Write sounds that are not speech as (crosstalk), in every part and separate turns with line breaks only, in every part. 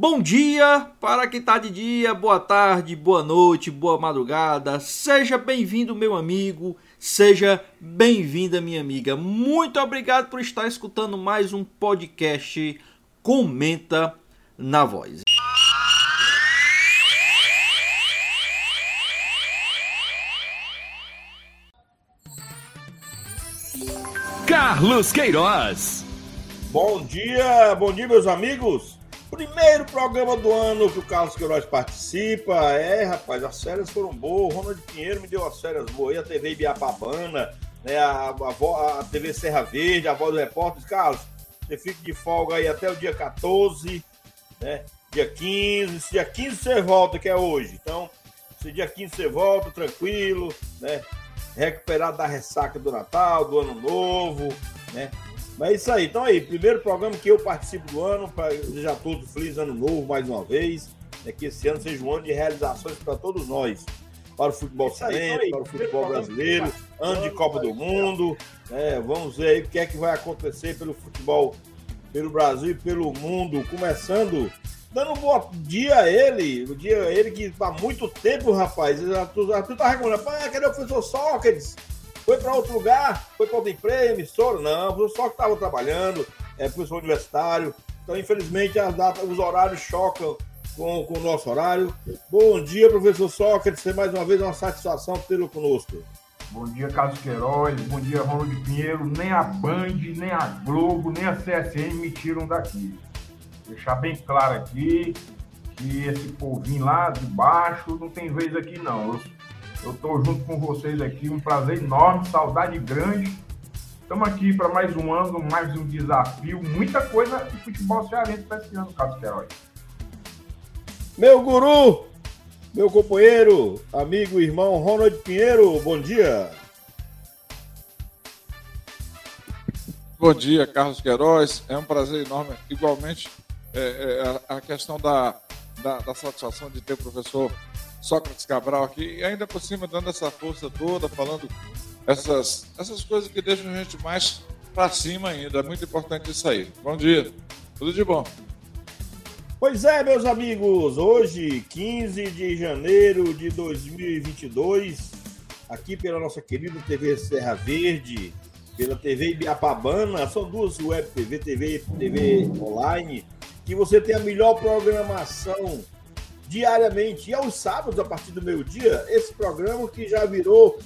Bom dia para quem está de dia, boa tarde, boa noite, boa madrugada. Seja bem-vindo, meu amigo, seja bem-vinda, minha amiga. Muito obrigado por estar escutando mais um podcast Comenta na Voz.
Carlos Queiroz.
Bom dia, bom dia, meus amigos. Primeiro programa do ano que o Carlos Queiroz participa. É, rapaz, as férias foram boas. O Ronald Pinheiro me deu as férias boas. E a TV Ibiapabana, né, a, a, a, TV Serra Verde, a voz do repórter. Carlos, você fica de folga aí até o dia 14, né? Dia 15. Esse dia 15 você volta, que é hoje. Então, esse dia 15 você volta, tranquilo, né? Recuperado da ressaca do Natal, do Ano Novo, né? Mas é isso aí. Então aí, primeiro programa que eu participo do ano, para desejar todos feliz ano novo mais uma vez. É que esse ano seja um ano de realizações para todos nós. Para o futebol cearense, para o futebol brasileiro, ano de Copa do Mundo. É, vamos ver aí o que é que vai acontecer pelo futebol, pelo Brasil e pelo mundo. Começando, dando um bom dia a ele. O dia a ele que há muito tempo, rapaz. Tu, tu tá reclamando, cadê o professor Sócrates? Foi para outro lugar? Foi para outra empresa, emissora? Não, só que estava trabalhando, é professor universitário. Então, infelizmente, as datas, os horários chocam com, com o nosso horário. Bom dia, professor Sócrates. Mais uma vez, uma satisfação tê-lo conosco.
Bom dia, Carlos Queiroz. Bom dia, Ronald Pinheiro. Nem a Band, nem a Globo, nem a CSN me tiram daqui. Deixar bem claro aqui que esse povinho lá de baixo não tem vez aqui, não. Eu eu estou junto com vocês aqui, um prazer enorme, saudade grande. Estamos aqui para mais um ano, mais um desafio, muita coisa de futebol cearense para esse ano, Carlos Queiroz.
Meu guru, meu companheiro, amigo, irmão Ronald Pinheiro, bom dia.
Bom dia, Carlos Queiroz. É um prazer enorme. Igualmente, é, é, a questão da, da, da satisfação de ter o professor Sócrates Cabral aqui, e ainda por cima dando essa força toda, falando essas, essas coisas que deixam a gente mais para cima ainda. É muito importante isso aí. Bom dia, tudo de bom.
Pois é, meus amigos, hoje, 15 de janeiro de 2022, aqui pela nossa querida TV Serra Verde, pela TV Ibiapabana, são duas web TV, TV, TV online, que você tem a melhor programação diariamente e aos sábados, a partir do meio-dia, esse programa que já virou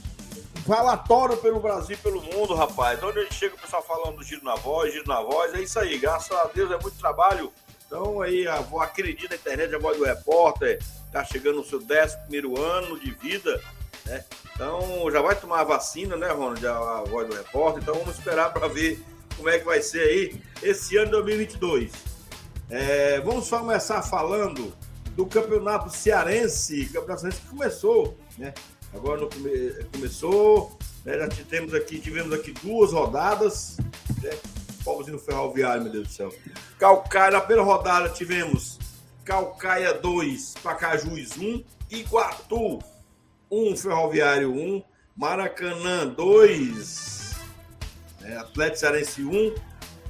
falatório pelo Brasil e pelo mundo, rapaz. Onde a gente chega o pessoal falando do giro na voz, giro na voz, é isso aí. Graças a Deus é muito trabalho. Então aí, a, acredito na internet, a voz do repórter tá chegando no seu 11 primeiro ano de vida, né? Então já vai tomar a vacina, né, Ronald? A, voz do repórter. Então vamos esperar para ver como é que vai ser aí esse ano de 2022. É, vamos começar falando do Campeonato Cearense, Campeonato Cearense começou, né? Agora no, começou, né? já tivemos aqui, tivemos aqui duas rodadas, né? No Ferroviário, meu Deus do céu. Calcaia, na primeira rodada tivemos Calcaia 2, Pacajus 1, Iguatu 1, Ferroviário 1, Maracanã 2, né? Atlético Cearense 1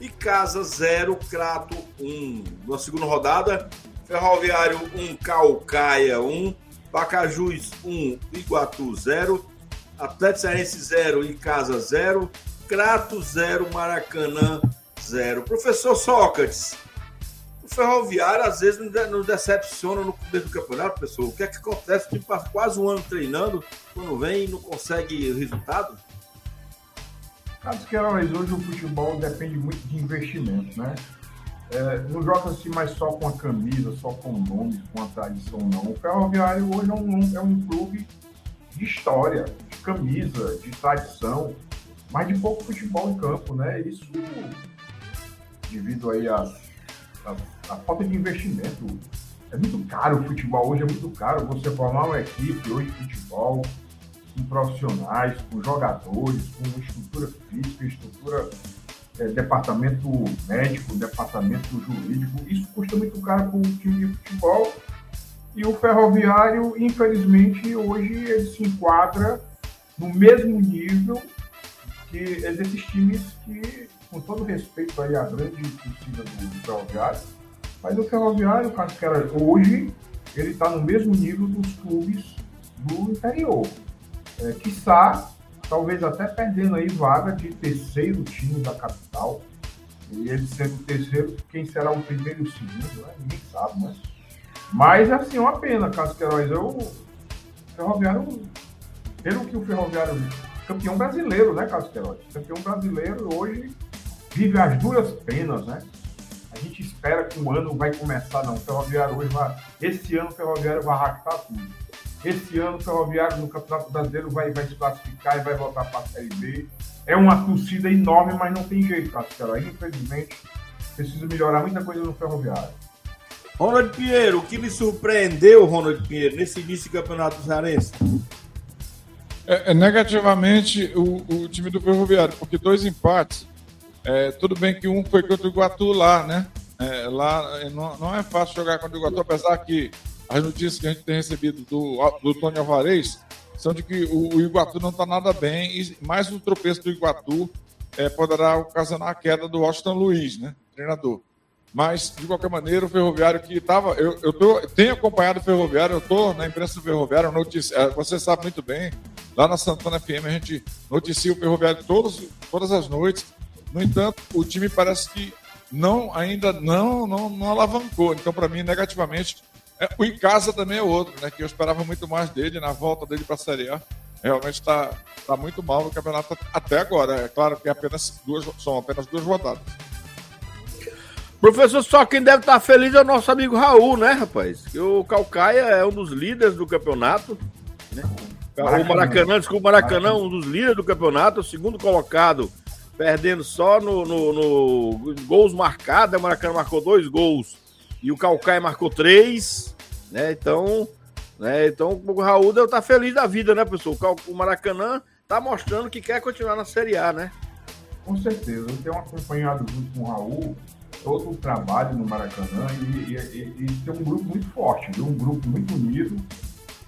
e Casa 0, Crato 1. Na segunda rodada, Ferroviário 1, Calcaia 1, Pacajus 1, Iguatu 0, Atlético Cearense 0 e Casa 0, Crato 0, Maracanã 0. Professor Sócrates, o Ferroviário às vezes nos decepciona no começo do campeonato, pessoal. O que é que acontece? O time passa quase um ano treinando, quando vem e não consegue resultado?
Carlos Queiroz, hoje o futebol depende muito de investimento, né? É, não joga-se mais só com a camisa, só com o nome, com a tradição, não. O Ferroviário hoje é um, é um clube de história, de camisa, de tradição, mas de pouco futebol em campo, né? Isso devido aí a, a, a falta de investimento é muito caro o futebol, hoje é muito caro você formar uma equipe hoje de futebol com profissionais, com jogadores, com estrutura física, estrutura é, departamento médico, departamento jurídico. Isso custa muito caro para um time de futebol. E o ferroviário, infelizmente, hoje ele se enquadra no mesmo nível que desses times que, com todo respeito aí à grande torcida do ferroviário, mas o ferroviário, Cascara, hoje, ele está no mesmo nível dos clubes do interior. É, quiçá, talvez até perdendo aí vaga de terceiro time da capital. E ele sendo o terceiro, quem será o primeiro e o segundo, né? ninguém sabe, né? Mas, assim, uma pena, Carlos Queiroz. Eu, Ferroviário, pelo que o Ferroviário, campeão brasileiro, né, Carlos Queiroz? Campeão brasileiro hoje vive as duras penas, né? A gente espera que o ano vai começar, não. O Ferroviário hoje vai. Esse ano o Ferroviário vai ractar tudo. Esse ano o Ferroviário no Campeonato Brasileiro vai, vai se classificar e vai voltar para a Série B. É uma torcida enorme, mas não tem jeito, Castelão. Infelizmente, precisa melhorar muita coisa no Ferroviário.
Ronald Pinheiro, o que lhe surpreendeu, Ronald Pinheiro, nesse início do Campeonato Cearense?
É, é, negativamente o, o, time do Ferroviário, porque dois empates. É, tudo bem que um foi contra o Iguatu lá, né? É, lá é, não, não, é fácil jogar contra o Iguatu, apesar que as notícias que a gente tem recebido do, do Tony Alvarez são de que o, o Iguatu não está nada bem e mais um tropeço do Iguatu é, poderá ocasionar a queda do Washington Luiz, né, treinador. Mas, de qualquer maneira, o Ferroviário que estava. Eu, eu tô, tenho acompanhado o Ferroviário, eu estou na imprensa do Ferroviário, é, você sabe muito bem, lá na Santana FM a gente noticia o Ferroviário todos, todas as noites. No entanto, o time parece que não ainda não, não, não alavancou. Então, para mim, negativamente, o em casa também é outro, né? Que eu esperava muito mais dele na volta dele para a Série A. Realmente está tá muito mal no campeonato até agora. É claro que é apenas duas, são apenas duas rodadas.
Professor, só quem deve estar feliz é o nosso amigo Raul, né, rapaz? Que o Calcaia é um dos líderes do campeonato. Né? O Maracanã, desculpa, o Maracanã, um dos líderes do campeonato, o segundo colocado, perdendo só no, no, no gols marcados. O Maracanã marcou dois gols e o Calcaia marcou três. Né? Então, né? então o Raul deve estar feliz da vida, né, pessoal? O Maracanã está mostrando que quer continuar na Série A, né?
Com certeza. Eu tenho acompanhado junto com o Raul todo o trabalho no Maracanã e, e, e, tem um grupo muito forte, viu? um grupo muito unido,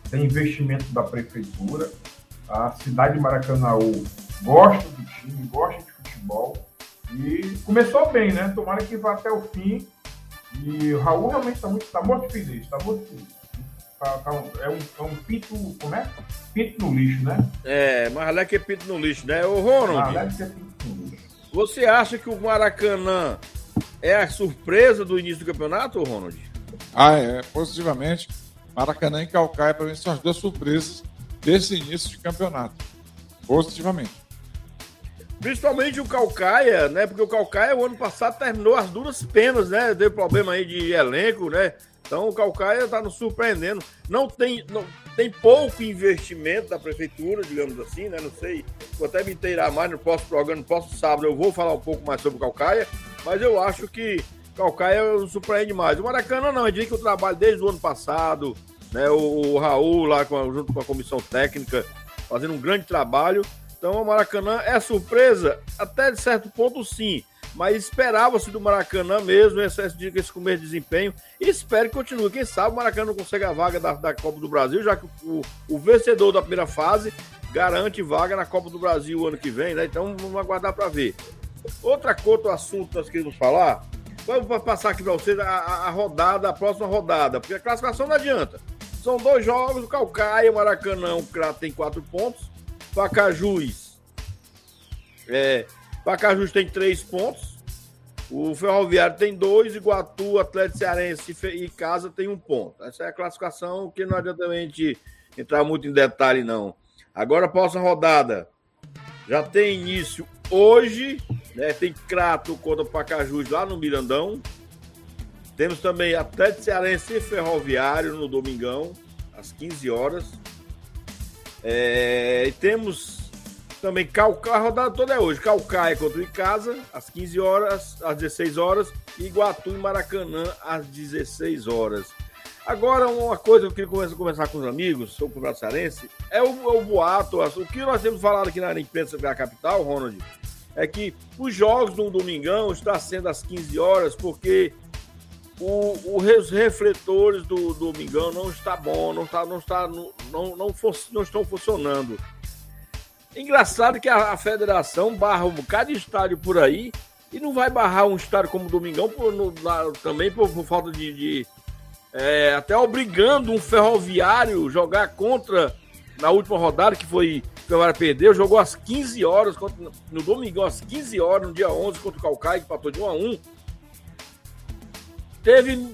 tem investimento da prefeitura, a cidade de Maracanã gosta do time, gosta de futebol e começou bem, né? Tomara que vá até o fim e o Raul realmente está muito, tá muito feliz, está muito feliz. Tá, tá um, é, um, é um pinto, como é? Pinto no lixo, né?
É, mas que é pinto no lixo, né? Ô, Ronald, é pinto no lixo. você acha que o Maracanã é a surpresa do início do campeonato, Ronald?
Ah, é, positivamente. Maracanã e Calcaia, para mim, são as duas surpresas desse início de campeonato. Positivamente.
Principalmente o Calcaia, né? Porque o Calcaia, o ano passado, terminou as duras penas, né? Teve problema aí de elenco, né? Então o Calcaia está nos surpreendendo. Não tem, não, tem pouco investimento da prefeitura, digamos assim, né? Não sei, vou até me inteirar mais no próximo programa, no próximo sábado eu vou falar um pouco mais sobre o Calcaia, mas eu acho que Calcaia surpreende mais. O Maracanã não, eu diria que o trabalho desde o ano passado, né? O, o Raul lá com, junto com a comissão técnica, fazendo um grande trabalho. Então o Maracanã é surpresa, até de certo ponto sim, mas esperava-se do Maracanã mesmo esse, esse começo de desempenho e espero que continue. Quem sabe o Maracanã não consegue a vaga da, da Copa do Brasil, já que o, o, vencedor da primeira fase garante vaga na Copa do Brasil o ano que vem, né? Então vamos aguardar para ver. Outra outro assunto que nós queremos falar, vamos passar aqui para vocês a, a, rodada, a próxima rodada, porque a classificação não adianta. São dois jogos, o Calcaia, o Maracanã, o Crato tem quatro pontos, Pacajus. É, Pacajus tem três pontos. O Ferroviário tem dois, Iguatu, Atlético Cearense e Casa tem um ponto. Essa é a classificação que não adianta a gente entrar muito em detalhe, não. Agora, próxima rodada já tem início hoje, né? Tem Crato contra Pacajus lá no Mirandão. Temos também Atlético Cearense e Ferroviário no Domingão, às 15 horas. É, e temos também Calcaia, a rodada toda é hoje. Calcaia contra o Icasa, às 15 horas, às 16 horas. E Iguatu e Maracanã, às 16 horas. Agora, uma coisa que eu queria conversar com os amigos sobre o Campeonato Cearense é o, o boato, o que nós temos falado aqui na imprensa da capital, Ronald, é que os jogos do Domingão estão sendo às 15 horas porque o, os refletores do, do Domingão não está bom, não está, não está, não, não, não, não estão funcionando. Engraçado que a, a, federação barra um bocado de estádio por aí e não vai barrar um estádio como o Domingão por, no, também por, por, falta de, de é, até obrigando um ferroviário jogar contra na última rodada que foi o Ferroviário perdeu, jogou às 15 horas contra, no Domingão às 15 horas no dia 11 contra o Calcaia que empatou de 1 a 1 teve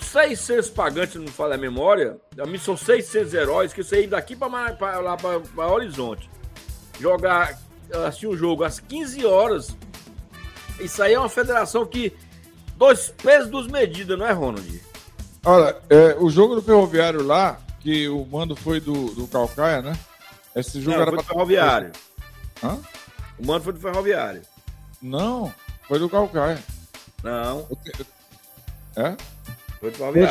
600 pagantes, não falha a memória. A mim são 600 heróis que saíram daqui para lá para Horizonte. Jogar assim o um jogo às 15 horas. Isso aí é uma federação que. Dois pesos, duas medidas, não é, Ronald?
Olha, é, o jogo do Ferroviário lá, que o mando foi do, do Calcaia, né? Esse jogo
não,
era
foi do Ferroviário. Hã? O mando foi do Ferroviário.
Não, foi do Calcaia.
Não.
É?
Foi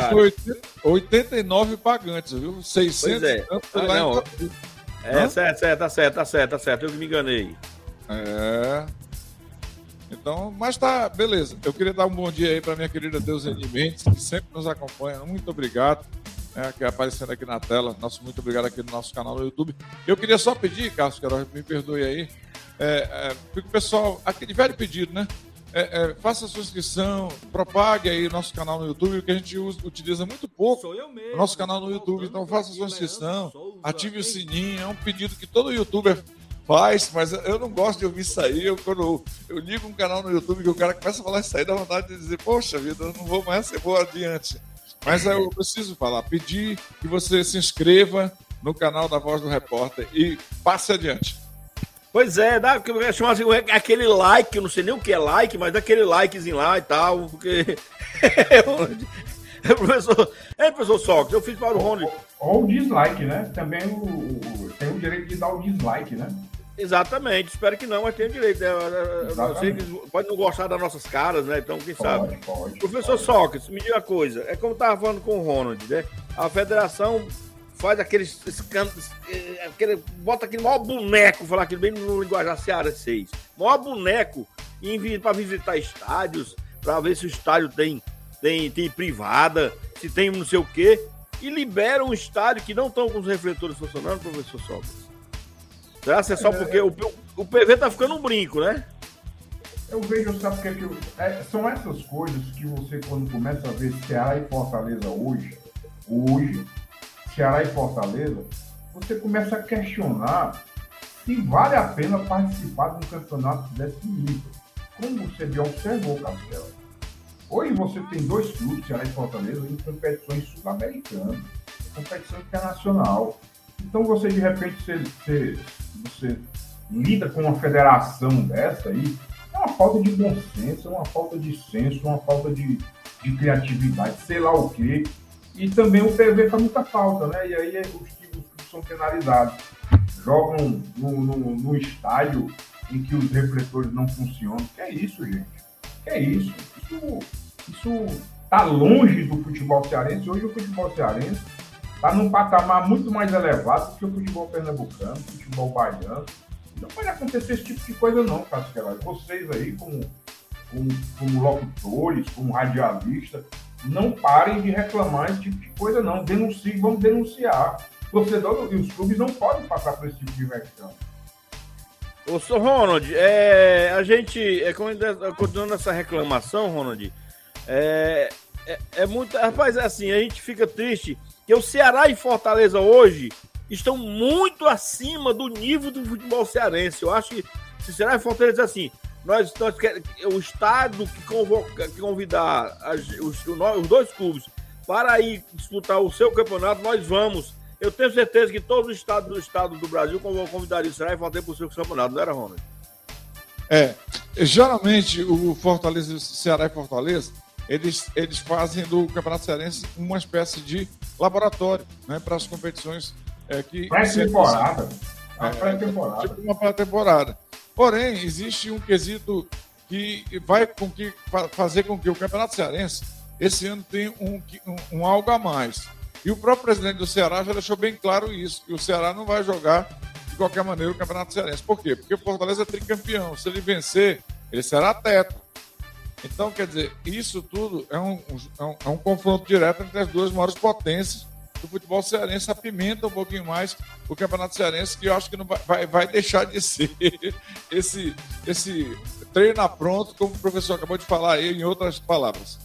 Foi 89 pagantes, viu? 600
pois é. Ah, lá não. Em... É, certo, certo, tá certo, tá certo, tá certo. Eu me enganei.
É. Então, mas tá, beleza. Eu queria dar um bom dia aí para minha querida Deusene Mendes, que sempre nos acompanha. Muito obrigado. É, que é aparecendo aqui na tela. Nosso muito obrigado aqui no nosso canal no YouTube. Eu queria só pedir, Carlos Queiroz, me perdoe aí. É, é, o pessoal, aquele velho pedido, né? É, é, faça a sua inscrição, propague aí nosso canal no YouTube, que a gente usa, utiliza muito pouco. Sou eu mesmo. Nosso canal no YouTube, então faça a sua inscrição, ative o sininho, é um pedido que todo youtuber faz, mas eu não gosto de ouvir isso aí. Eu, quando eu ligo um canal no YouTube que o cara começa a falar isso aí, dá vontade de dizer, poxa vida, eu não vou mais, eu vou adiante. Mas eu preciso falar, pedir que você se inscreva no canal da Voz do Repórter e passe adiante.
Pois é, dá, assim, aquele like, eu não sei nem o que é like, mas aquele likezinho lá e tal, porque. (laughs) é, professor, é, professor Sócrates, eu fiz para o Rony.
Ou o dislike, né? Também o, o, tem o direito de dar o dislike, né?
Exatamente, espero que não, mas tem o direito. Né? Que pode não gostar das nossas caras, né? Então, quem pode, sabe? Pode, Professor pode. Sócrates, me diga uma coisa, é como eu estava falando com o Ronald, né? A federação faz aqueles eh, aquele, bota aquele maior boneco, falar aquilo bem no linguajar Seara 6, maior boneco para visitar estádios, para ver se o estádio tem, tem, tem privada, se tem não sei o quê, e libera um estádio que não estão com os refletores funcionando, professor Sócrates. Será que é só é, porque o, o PV tá ficando um brinco, né?
Eu vejo, sabe o é que eu, é, são essas coisas que você, quando começa a ver Ceará e Fortaleza hoje, hoje, Ceará e Fortaleza, você começa a questionar se vale a pena participar de um campeonato desse nível. Como você já observou, Castelo. Hoje você tem dois clubes, Ceará e Fortaleza, em competições sul-americanas, competição internacional. Então você, de repente, você, você, você lida com uma federação dessa aí, é uma falta de bom senso, é uma falta de senso, uma falta de, de criatividade, sei lá o quê. E também o PV faz muita falta, né? E aí os times são penalizados. Jogam no, no, no, estádio em que os refletores não funcionam. Que é isso, gente? Que é isso? Isso, isso tá longe do futebol cearense. Hoje o futebol cearense está num patamar muito mais elevado do que o futebol pernambucano, o futebol baiano. Não pode acontecer esse tipo de coisa não, Casqueira. Vocês aí, como, como, como locutores, como radialistas, não parem de reclamar esse tipo de coisa, não. Denuncie, vamos denunciar. O torcedor e os clubes não podem passar por esse tipo de versão.
Ô, Sr. Ronald, é, a gente, é, continuando essa reclamação, Ronald, é, é, é muito. Rapaz, é assim, a gente fica triste que o Ceará e Fortaleza hoje estão muito acima do nível do futebol cearense. Eu acho que se Ceará e Fortaleza assim, nós, nós o Estado que, convoca, que convidar as, os, os dois clubes para ir disputar o seu campeonato, nós vamos. Eu tenho certeza que todos os estados do estado do Brasil convidariam o Ceará e Fortaleza para o seu campeonato, não era, Ronald?
É, geralmente o Fortaleza, Ceará e Fortaleza, eles, eles fazem do Campeonato Cearense uma espécie de laboratório né, para as competições é, que.
Pré-temporada.
É, pré-temporada. Tipo uma pré-temporada. Porém, existe um quesito que vai com que, fazer com que o Campeonato Cearense esse ano tem um, um, um algo a mais. E o próprio presidente do Ceará já deixou bem claro isso, que o Ceará não vai jogar de qualquer maneira o Campeonato Cearense. Por quê? Porque o Fortaleza é tricampeão. Se ele vencer, ele será teto. Então, quer dizer, isso tudo é um, é um, é um confronto direto entre as duas maiores potências do futebol cearense, apimenta um pouquinho mais o Campeonato Cearense, que eu acho que não vai, vai deixar de ser (laughs) esse, esse treina pronto, como o professor acabou de falar aí, em outras palavras.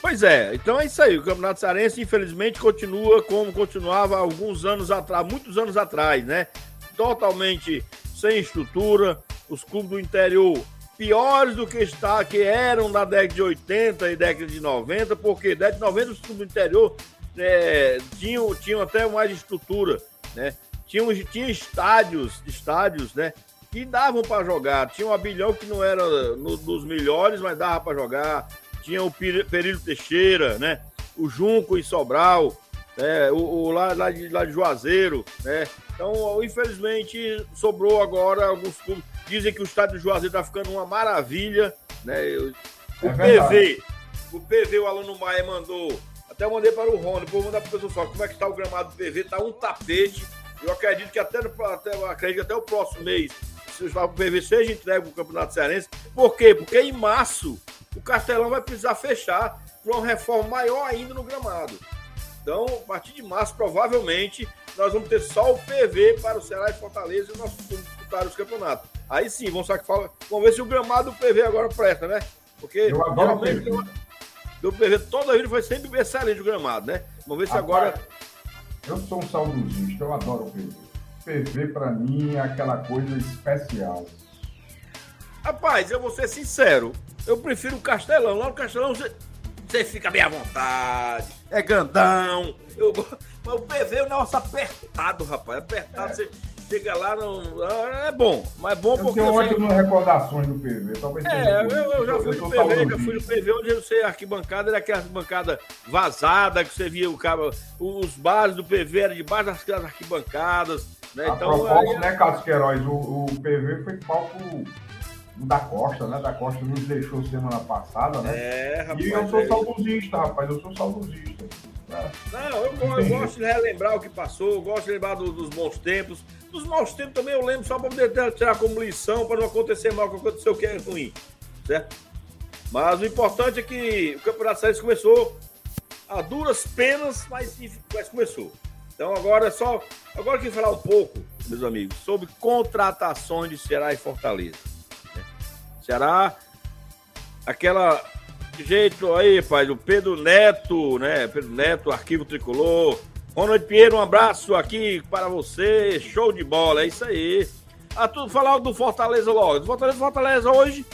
Pois é, então é isso aí. O Campeonato Cearense, infelizmente, continua como continuava alguns anos atrás, muitos anos atrás, né? Totalmente sem estrutura, os clubes do interior piores do que está, que eram na década de 80 e década de 90, porque década de 90 os clubes do interior é, tinham, tinham até mais estrutura, né? Tinham, tinha estádios, estádios, né? Que davam para jogar. Tinha o Abilhão que não era no, dos melhores, mas dava para jogar. Tinha o Período Teixeira, né? O Junco em Sobral, né? o, o lá, lá, de, lá de Juazeiro, né? Então, infelizmente, sobrou agora alguns clubes. Dizem que o estádio de Juazeiro está ficando uma maravilha, né? O é PV, o PV, o Aluno Maia mandou até mandei para o Rony, vou mandar para o pessoal como é que está o gramado do PV, está um tapete. Eu acredito que até, até, acredito até o próximo mês o PV seja entregue para o Campeonato Cearense. Por quê? Porque em março o Castelão vai precisar fechar para uma reforma maior ainda no gramado. Então, a partir de março, provavelmente, nós vamos ter só o PV para o Ceará e Fortaleza e nós vamos disputar os campeonatos. Aí sim, vamos, vamos ver se o gramado do PV agora presta, né? Porque
eu adoro geralmente,
do PV toda a vida foi sempre excelente o gramado, né? Vamos ver se agora.
Eu sou um saudosista, eu adoro o PV. PV para mim é aquela coisa especial.
Rapaz, eu vou ser sincero, eu prefiro o Castelão. Lá no Castelão você, você fica bem à vontade, é grandão. Eu, (laughs) mas o PV é um negócio apertado, rapaz. Apertado, é. você chega lá, não, é bom, mas é bom
eu porque. Tenho ótimas recordações do PV.
Talvez é, eu, eu, já fui no PV, já fui no PV onde você arquibancada era aquela arquibancada vazada, que você via o cara, os bares do PV eram debaixo das arquibancadas. Né?
A então, propósito, aí... né, Carlos Queiroz, o, o PV foi palco da Costa, né? Da Costa nos deixou semana passada, né?
É, rapaz.
E eu sou é... saudosista, rapaz, eu sou saudosista.
Não, eu, eu gosto de relembrar o que passou, eu gosto de lembrar do, dos bons tempos. Dos maus tempos também eu lembro só para poder tirar como lição, para não acontecer mal, que aconteceu que é ruim, certo? Mas o importante é que o Campeonato Séries começou a duras penas, mas, mas começou. Então agora é só. Agora queria falar um pouco, meus amigos, sobre contratações de Ceará e Fortaleza. Né? Ceará, aquela jeito aí, pai, o Pedro Neto, né? Pedro Neto, Arquivo Tricolor. Ronald Pinheiro, um abraço aqui para você. Show de bola, é isso aí. Ah, tu falar do Fortaleza logo. Do Fortaleza, Fortaleza hoje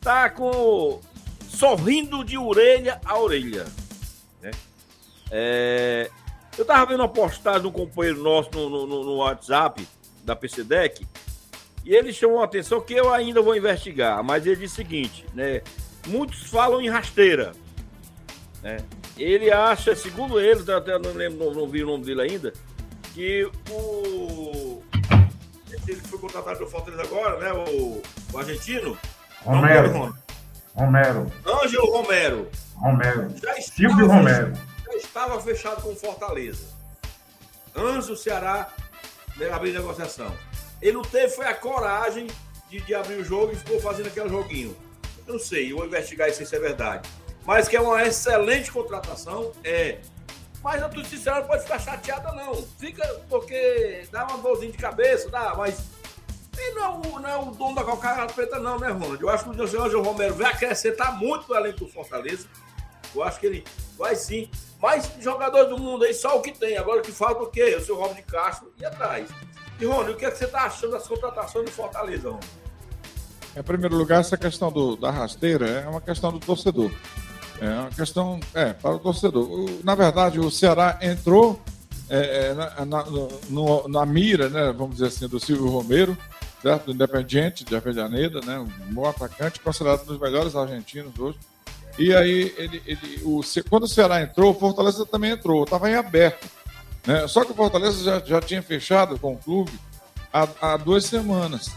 tá com sorrindo de orelha a orelha. Né? É... Eu tava vendo uma postagem de um companheiro nosso no, no, no WhatsApp da PCDEC e ele chamou a atenção que eu ainda vou investigar, mas ele disse o seguinte, né? muitos falam em rasteira. Né? Ele acha, segundo ele, até não lembro, não, não vi o nome dele ainda, que o. Ele foi contratado pelo Fortaleza agora, né? O, o argentino.
Romero. Romero.
Ângelo Romero.
Romero.
Já Silvio Romero. Já estava fechado com o Fortaleza. Antes do Ceará né, abrir negociação. Ele não teve foi a coragem de, de abrir o jogo e ficou fazendo aquele joguinho. Eu não sei, eu vou investigar isso se é verdade. Mas que é uma excelente contratação, é. Mas a sincera não pode ficar chateada, não. Fica porque dá uma dorzinha de cabeça, dá, mas ele não é o, não é o dono da calcada preta, não, né, Ronald? Eu acho que o José Romero vai acrescentar muito no elenco do Fortaleza. Eu acho que ele vai sim. Mas jogadores do mundo aí, só o que tem. Agora o que falta o quê? O seu Robert de Castro e atrás. E, Ronald, o que, é que você está achando das contratações do Fortaleza, Ronald?
Em primeiro lugar, essa questão do, da rasteira é uma questão do torcedor. É uma questão, é, para o torcedor. O, na verdade, o Ceará entrou é, é na, na, no, na, mira, né, vamos dizer assim, do Silvio Romero, certo? do Independiente de Avejaneda, né, um bom atacante, considerado um dos melhores argentinos hoje. E aí, ele, ele, o, quando o Ceará entrou, o Fortaleza também entrou, estava em aberto. Né? Só que o Fortaleza já, já tinha fechado com o clube há, há duas semanas.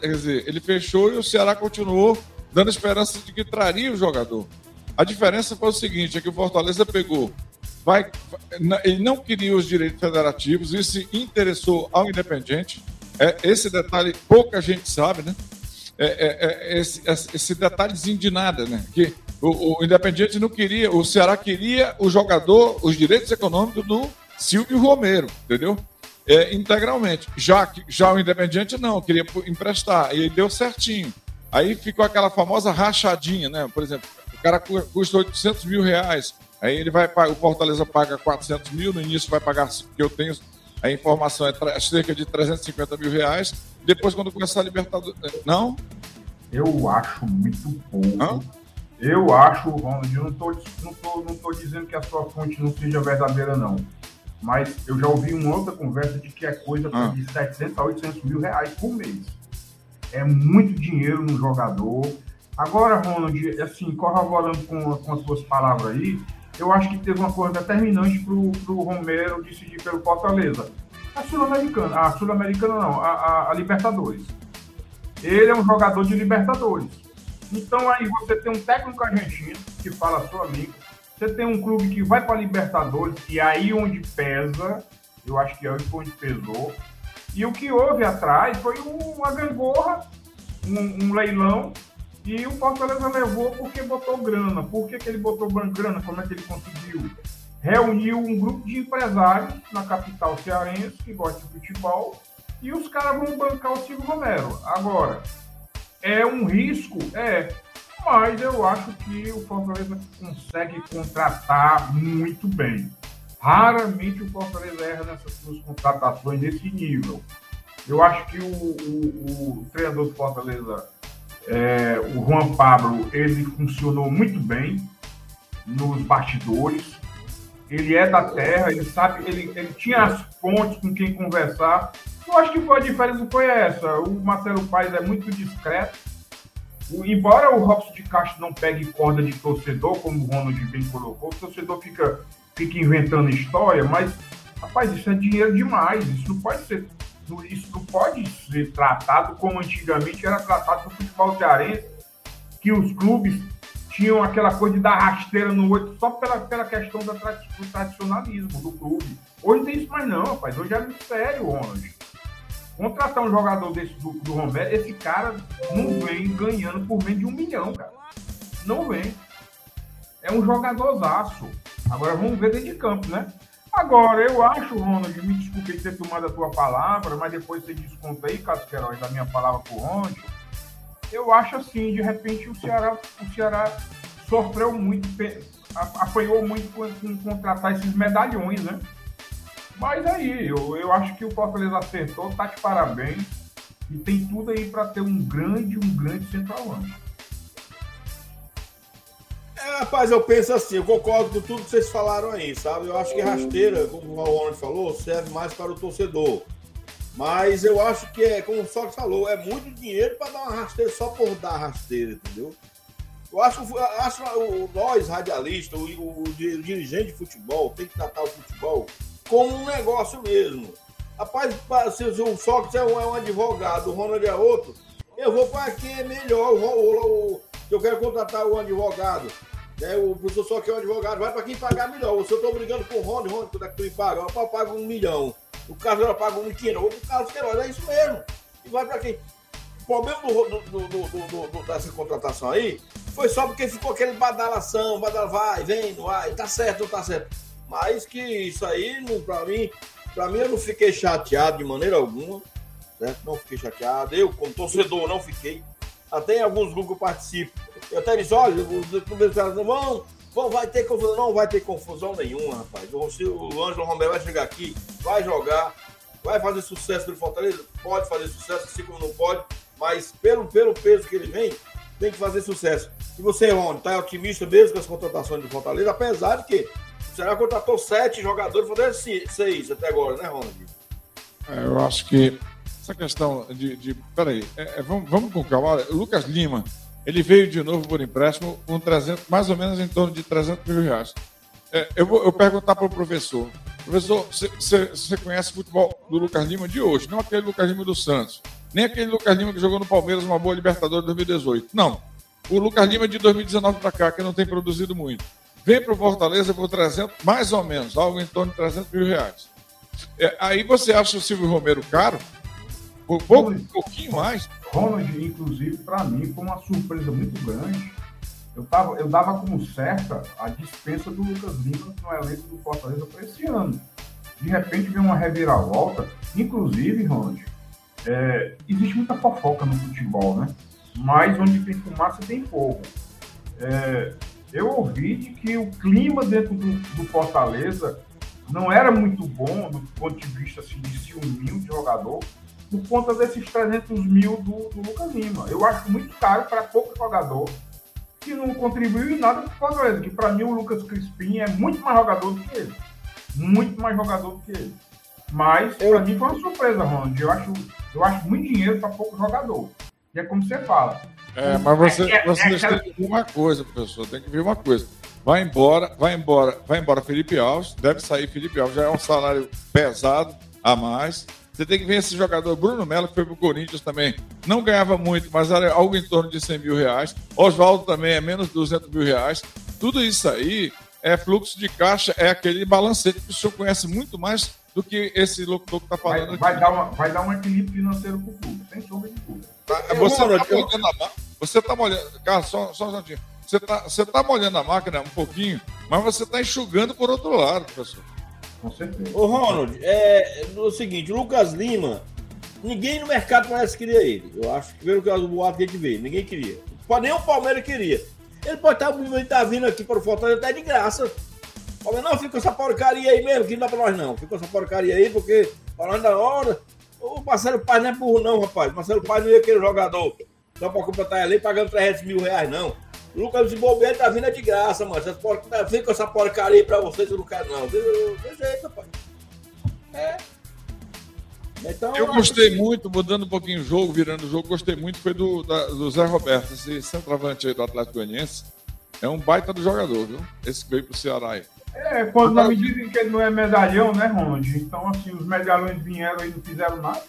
Quer dizer, ele fechou e o Ceará continuou dando esperança de que traria o jogador. A diferença foi o seguinte: é que o Fortaleza pegou. Vai, ele não queria os direitos federativos, isso se interessou ao Independente. É, esse detalhe pouca gente sabe, né? É, é, é esse, esse detalhezinho de nada, né? Que o, o Independiente não queria, o Ceará queria o jogador, os direitos econômicos do Silvio Romero, entendeu? É, integralmente. Já, já o Independiente não, queria emprestar, e deu certinho. Aí ficou aquela famosa rachadinha, né? Por exemplo, o cara custa 800 mil reais, aí ele vai, o Fortaleza paga 400 mil, no início vai pagar, que eu tenho a informação é cerca de 350 mil reais, depois quando começar a Libertadores... Não?
Eu acho muito pouco. Hã? Eu acho, Ronald, eu não estou não tô, não tô dizendo que a sua fonte não seja verdadeira, não. Mas eu já ouvi uma outra conversa de que é coisa de 700 a 800 mil reais por mês. É muito dinheiro no jogador. Agora, Ronald, assim, corroborando com, com as suas palavras aí, eu acho que teve uma coisa determinante para o Romero decidir pelo Fortaleza. A Sul-Americana, a Sul-Americana não, a, a, a Libertadores. Ele é um jogador de Libertadores então aí você tem um técnico argentino que fala a sua língua, você tem um clube que vai para Libertadores, e aí onde pesa, eu acho que é onde pesou. E o que houve atrás foi uma gangorra, um, um leilão, e o Fortaleza levou porque botou grana. Por que, que ele botou grana? Como é que ele conseguiu? Reuniu um grupo de empresários na capital cearense que gosta de futebol e os caras vão bancar o Silvio Romero. Agora, é um risco? É. Mas eu acho que o Fortaleza consegue contratar muito bem. Raramente o Fortaleza erra nessas suas contratações nesse nível. Eu acho que o, o, o treinador do Fortaleza, é, o Juan Pablo, ele funcionou muito bem nos bastidores. Ele é da terra, ele sabe, ele, ele tinha as fontes com quem conversar eu acho que foi a diferença foi essa. O Marcelo Paes é muito discreto. O, embora o Robson de Castro não pegue corda de torcedor, como o Ronald bem colocou, o torcedor fica, fica inventando história, mas, rapaz, isso é dinheiro demais. Isso não pode ser. Isso não pode ser tratado como antigamente era tratado no futebol cearense, que os clubes tinham aquela coisa de dar rasteira no outro só pela, pela questão da, do tradicionalismo do clube. Hoje tem isso mais não, rapaz. Hoje é muito sério, Ronald contratar um jogador desse do, do Romero, esse cara não vem ganhando por menos de um milhão, cara. Não vem. É um jogadorzaço. Agora vamos ver dentro de campo, né? Agora, eu acho, Ronald, me desculpe ter tomado a tua palavra, mas depois você desconta aí, Cássio Queiroz, da minha palavra pro Ronald. Eu acho assim, de repente o Ceará, o Ceará sofreu muito, apanhou muito com, contratar esses medalhões, né? Mas aí, eu, eu acho que o Fortaleza acertou, tá de parabéns. E tem tudo aí para ter um grande, um grande centroavante.
É, rapaz, eu penso assim, eu concordo com tudo que vocês falaram aí, sabe? Eu acho que rasteira, como o Raul falou, serve mais para o torcedor. Mas eu acho que é, como o Sócrates falou, é muito dinheiro para dar uma rasteira só por dar rasteira, entendeu? Eu acho, acho nós, radialistas, o, o, o dirigente de futebol, tem que tratar o futebol como um negócio mesmo. Rapaz, se o Sócrates é um, é um advogado, o Ronald é outro, eu vou para quem é melhor. O, eu quero contratar um advogado. Né? O professor só quer um advogado, vai para quem pagar melhor. Se eu estou brigando com o Ronald, Ronald, quando é que tu me paga? Eu pago um milhão. O Carlos ela paga um quilo, o Carlos Queiroz, é isso mesmo. E vai para quem? O problema do, do, do, dessa contratação aí foi só porque ficou aquele badalação, badala vai, vem, vai, tá certo, não tá certo. Mas que isso aí, para mim, para mim eu não fiquei chateado de maneira alguma, certo? Não fiquei chateado. Eu, como torcedor, não fiquei. Até em alguns grupos que eu participo. Eu até disse, olha, os caras não vão, vai ter confusão. Não vai ter confusão nenhuma, rapaz. O, o Ângelo Romero vai chegar aqui, vai jogar, vai fazer sucesso no Fortaleza? Pode fazer sucesso, assim como não pode, mas pelo, pelo peso que ele vem, tem que fazer sucesso. E você, Rony, tá otimista mesmo com as contratações do Fortaleza, apesar de que Será que contratou sete jogadores, foi seis até agora, né, Ronald?
É, eu acho que essa questão de. de peraí, é, é, vamos, vamos com calma. O Lucas Lima, ele veio de novo por empréstimo com 300, mais ou menos em torno de 300 mil reais. É, eu vou eu perguntar para o professor. Professor, você conhece o futebol do Lucas Lima de hoje, não aquele Lucas Lima do Santos, nem aquele Lucas Lima que jogou no Palmeiras uma boa Libertadores 2018. Não. o Lucas Lima de 2019 para cá, que não tem produzido muito. Vem para o Fortaleza por 300, mais ou menos, algo em torno de 300 mil reais. É, aí você acha o Silvio Romero caro? Um, pouco, um pouquinho mais?
Ronald, inclusive, para mim, foi uma surpresa muito grande. Eu, tava, eu dava como certa a dispensa do Lucas Lima no elenco do Fortaleza para esse ano. De repente vem uma reviravolta. Inclusive, Ronald, é, existe muita fofoca no futebol, né? Mas onde tem fumaça tem fogo. É, eu ouvi de que o clima dentro do, do, Fortaleza não era muito bom do ponto de vista assim, de ciúminho de jogador, por conta desses 300 mil do, do Lucas Lima. Eu acho muito caro para pouco jogador que não contribuiu em nada para o Fortaleza. Que para mim o Lucas Crispim é muito mais jogador do que ele. Muito mais jogador do que ele. Mas para mim foi uma surpresa, Ronald. Eu acho, eu acho muito dinheiro para pouco jogador. E é como você fala.
É, mas você, é, é, você é, tem que ver uma coisa, professor. Tem que ver uma coisa. Vai embora, vai embora, vai embora Felipe Alves, deve sair Felipe Alves, já é um salário pesado a mais. Você tem que ver esse jogador Bruno Melo, que foi para o Corinthians também. Não ganhava muito, mas era algo em torno de 100 mil reais. Oswaldo também é menos de 200 mil reais. Tudo isso aí é fluxo de caixa, é aquele balancete que o senhor conhece muito mais do que esse locutor que está falando
vai, vai, Dar uma, vai dar um equilíbrio financeiro para o clube, sem sombra de dúvida.
Tá, você está molhando a máquina. Você está molhando. Carlos, só, só um instantinho. Você está você tá molhando a máquina um pouquinho, mas você está enxugando por outro lado, professor.
Com certeza. Ô, Ronald, é, é o seguinte, Lucas Lima, ninguém no mercado parece que queria ele. Eu acho que pelo que o boato que a gente vê, ninguém queria. Nem o Palmeiras queria. Ele pode estar, ele vindo aqui para o Fortaleza até de graça. Palmeiras, não, fica com essa porcaria aí mesmo, que não dá para nós não. Fica com essa porcaria aí, porque falando da hora. O Marcelo Paz não é burro, não, rapaz. Marcelo Paz não ia querer jogador só para completar ali pagando 300 mil reais, não. Lucas de Bobeira tá vindo é de graça, mano. Vocês por... Vem com essa porcaria aí pra vocês, eu não quero, não. Tem jeito, rapaz. É.
Então, eu gostei que... muito, mudando um pouquinho o jogo, virando o jogo, gostei muito, foi do, da, do Zé Roberto, esse centroavante aí do Atlético Goianiense. É um baita do jogador, viu? Esse que veio pro Ceará aí.
É, quando não me dizem que ele não é medalhão, né, Ronald? Então, assim, os medalhões vieram e não fizeram nada.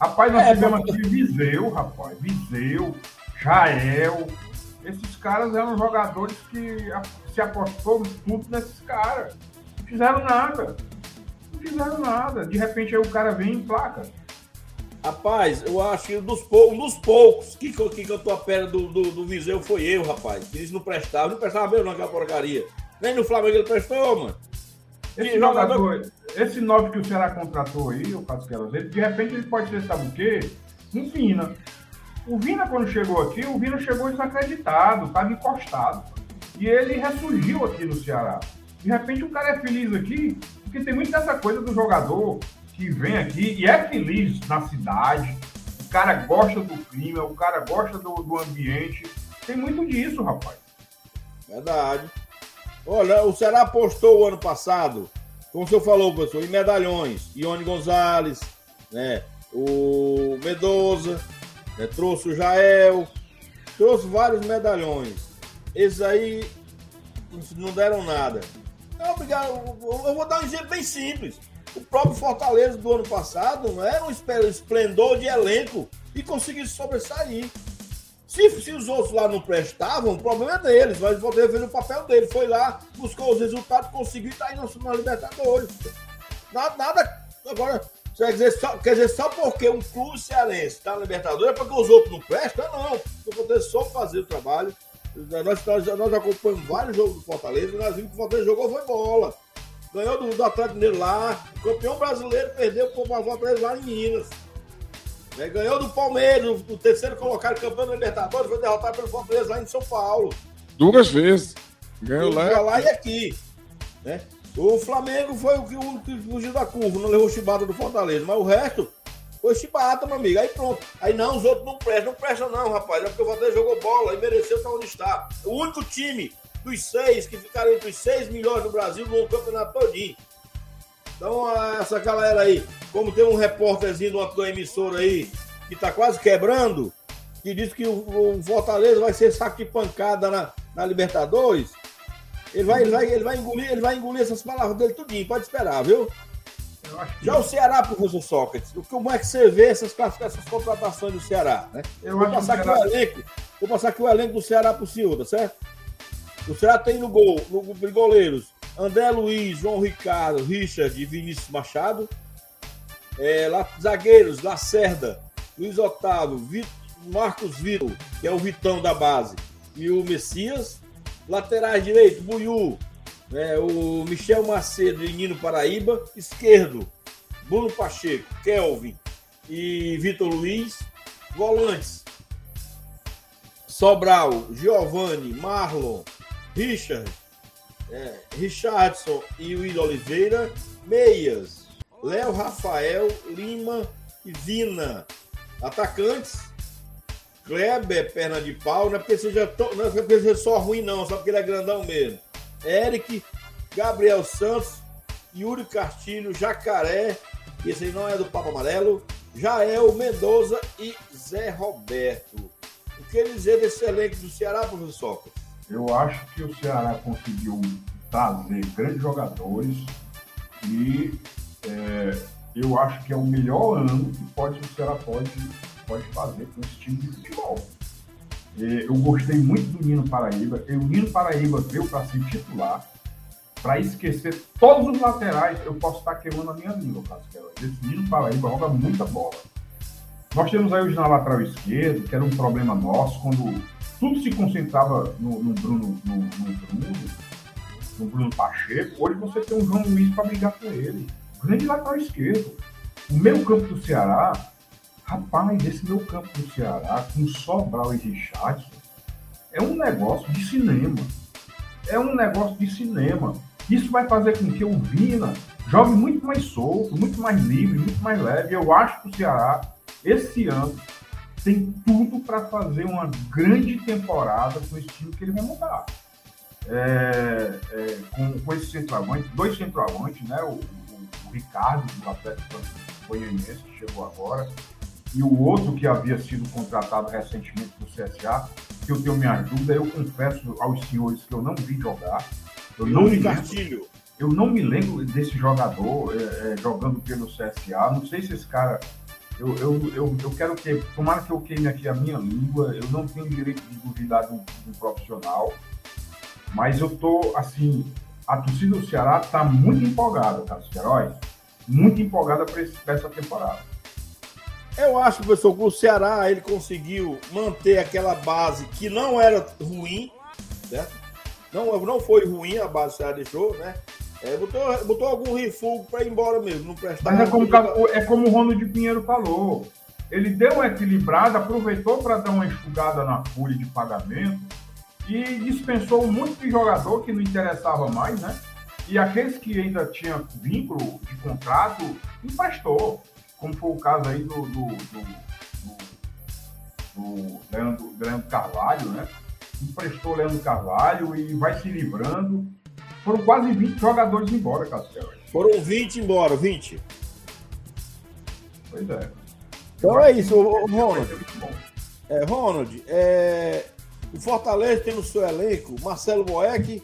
Rapaz, nós é, tivemos aqui Viseu, rapaz. Viseu, Jael, esses caras eram jogadores que se apostou tudo nesses caras. Não fizeram nada. Não fizeram nada. De repente aí o cara vem em placa.
Rapaz, eu acho que um dos, pou, um dos poucos que, que, que eu tô a pé do, do, do Viseu foi eu, rapaz. Que eles não prestavam, não prestava mesmo naquela porcaria. Nem no Flamengo ele prestou, mano.
Esse jogador, esse nove que o Ceará contratou aí, o Casquelas, ele, de repente ele pode ser, sabe o quê? Um Vina. O Vina, quando chegou aqui, o Vina chegou desacreditado, estava encostado. E ele ressurgiu aqui no Ceará. De repente o cara é feliz aqui, porque tem muito dessa coisa do jogador que vem aqui e é feliz na cidade. O cara gosta do clima, o cara gosta do, do ambiente. Tem muito disso, rapaz.
Verdade. Olha, o Ceará apostou o ano passado, como o senhor falou, professor, em medalhões. Ione Gonzalez, né? O Medoza, né? Trouxe o Jael, trouxe vários medalhões. Esses aí não deram nada. Não, obrigado. Eu vou dar um exemplo bem simples. O próprio Fortaleza do ano passado não era um esplendor de elenco e conseguiu sobressair. Se, se os outros lá não prestavam, o problema é deles, mas o fez o papel dele. Foi lá, buscou os resultados, conseguiu e está aí na Libertadores. Nada, nada. Agora, Quer dizer, só, quer dizer, só porque um clube cearense está na Libertadores é porque os outros não prestam? Não. O Fortaleza só fazer o trabalho. Nós, nós, nós acompanhamos vários jogos do Fortaleza nós vimos que o Fortaleza jogou foi bola. Ganhou do, do Atlético Mineiro lá. Campeão brasileiro perdeu para o Fortaleza lá em Minas. É, ganhou do Palmeiras, o terceiro colocado campeão da Libertadores, foi derrotado pelo Fortaleza lá em São Paulo.
Duas vezes. Ganhou lá.
lá e aqui. Né? O Flamengo foi o que, fugiu da curva, não levou chibata do Fortaleza, mas o resto foi chibata, meu amigo. Aí pronto. Aí não, os outros não prestam. Não prestam, não, rapaz. É porque o Fortaleza jogou bola e mereceu estar onde está. O único time dos seis que ficaram entre os seis melhores do Brasil no campeonato todinho. Então, essa galera aí, como tem um repórterzinho de uma emissora aí que tá quase quebrando, que diz que o, o Fortaleza vai ser saco de pancada na, na Libertadores. Ele vai, ele vai, ele vai engolir, ele vai engolir essas palavras dele tudinho, pode esperar, viu? Já o Ceará, professor Sócrates, como é que você vê essas, essas contratações do Ceará? Né? Eu vou, passar aqui o elenco, vou passar aqui o elenco do Ceará para o senhor, tá certo? O Ceará tem no gol, no, goleiros, André Luiz, João Ricardo, Richard e Vinícius Machado. É, lá, zagueiros, Lacerda, Luiz Otávio, Vitor, Marcos Vitor, que é o Vitão da base, e o Messias. Laterais direito, Buiú, né, o Michel Macedo e Nino Paraíba. Esquerdo, Bruno Pacheco, Kelvin e Vitor Luiz. Volantes, Sobral, Giovanni, Marlon, Richard, é, Richardson e Will Oliveira. Meias, Léo Rafael, Lima e Vina. Atacantes, Kleber, perna de pau, não é porque seja, não é porque seja só ruim, não, só porque ele é grandão mesmo. Eric, Gabriel Santos, Yuri Castilho, Jacaré, esse aí não é do Papa Amarelo, Jael Mendoza e Zé Roberto. O que dizer desse elenco do Ceará, professor?
Eu acho que o Ceará conseguiu trazer grandes jogadores e é, eu acho que é o melhor ano que pode, o Ceará pode, pode fazer com esse time de futebol. É, eu gostei muito do Nino Paraíba. E o Nino Paraíba veio para ser titular, para esquecer todos os laterais. Eu posso estar queimando a minha língua, Casquela. Esse Nino Paraíba joga muita bola. Nós temos aí hoje na lateral esquerda, que era um problema nosso, quando tudo se concentrava no, no Bruno, no, no, Bruno, no Bruno Pacheco. Hoje você tem um João Luiz para brigar com ele. Grande lateral esquerdo. O meio campo do Ceará Rapaz, esse meu campo do Ceará, com Sobral e Richardson, é um negócio de cinema. É um negócio de cinema. Isso vai fazer com que o Vina jogue muito mais solto, muito mais livre, muito mais leve. Eu acho que o Ceará, esse ano, tem tudo para fazer uma grande temporada com esse time que ele vai montar. É, é, com, com esse centroavante, dois centroavantes, né? O, o, o Ricardo, do Atlético Goianiense, que chegou agora, e o outro que havia sido contratado recentemente do CSA, que eu tenho minha dúvida, eu confesso aos senhores que eu não vi jogar. Eu não me lembro, eu não me lembro desse jogador é, é, jogando pelo CSA. Não sei se esse cara. Eu, eu, eu, eu quero que. Tomara que eu queime aqui a minha língua. Eu não tenho direito de duvidar de um, de um profissional. Mas eu tô, assim. A torcida do Ceará está muito empolgada, Carlos Queiroz. Muito empolgada para essa temporada.
Eu acho, professor, que o Ceará ele conseguiu manter aquela base que não era ruim, certo? Não, não foi ruim a base que o Ceará deixou, né? É, botou, botou algum refúgio para ir embora mesmo, não prestava.
Mas é como, é como o Ronald Pinheiro falou. Ele deu uma equilibrada, aproveitou para dar uma enxugada na folha de pagamento e dispensou muito de jogador que não interessava mais, né? E aqueles que ainda tinham vínculo de contrato, emprestou como foi o caso aí do, do, do, do, Leandro, Leandro Carvalho, né? Emprestou o Leandro Carvalho e vai se livrando. Foram quase 20 jogadores embora, Castelo.
Foram 20 embora, 20.
Pois é.
Então é isso, Ronald. É, Ronald, é, o Fortaleza tem no seu elenco Marcelo Boeck,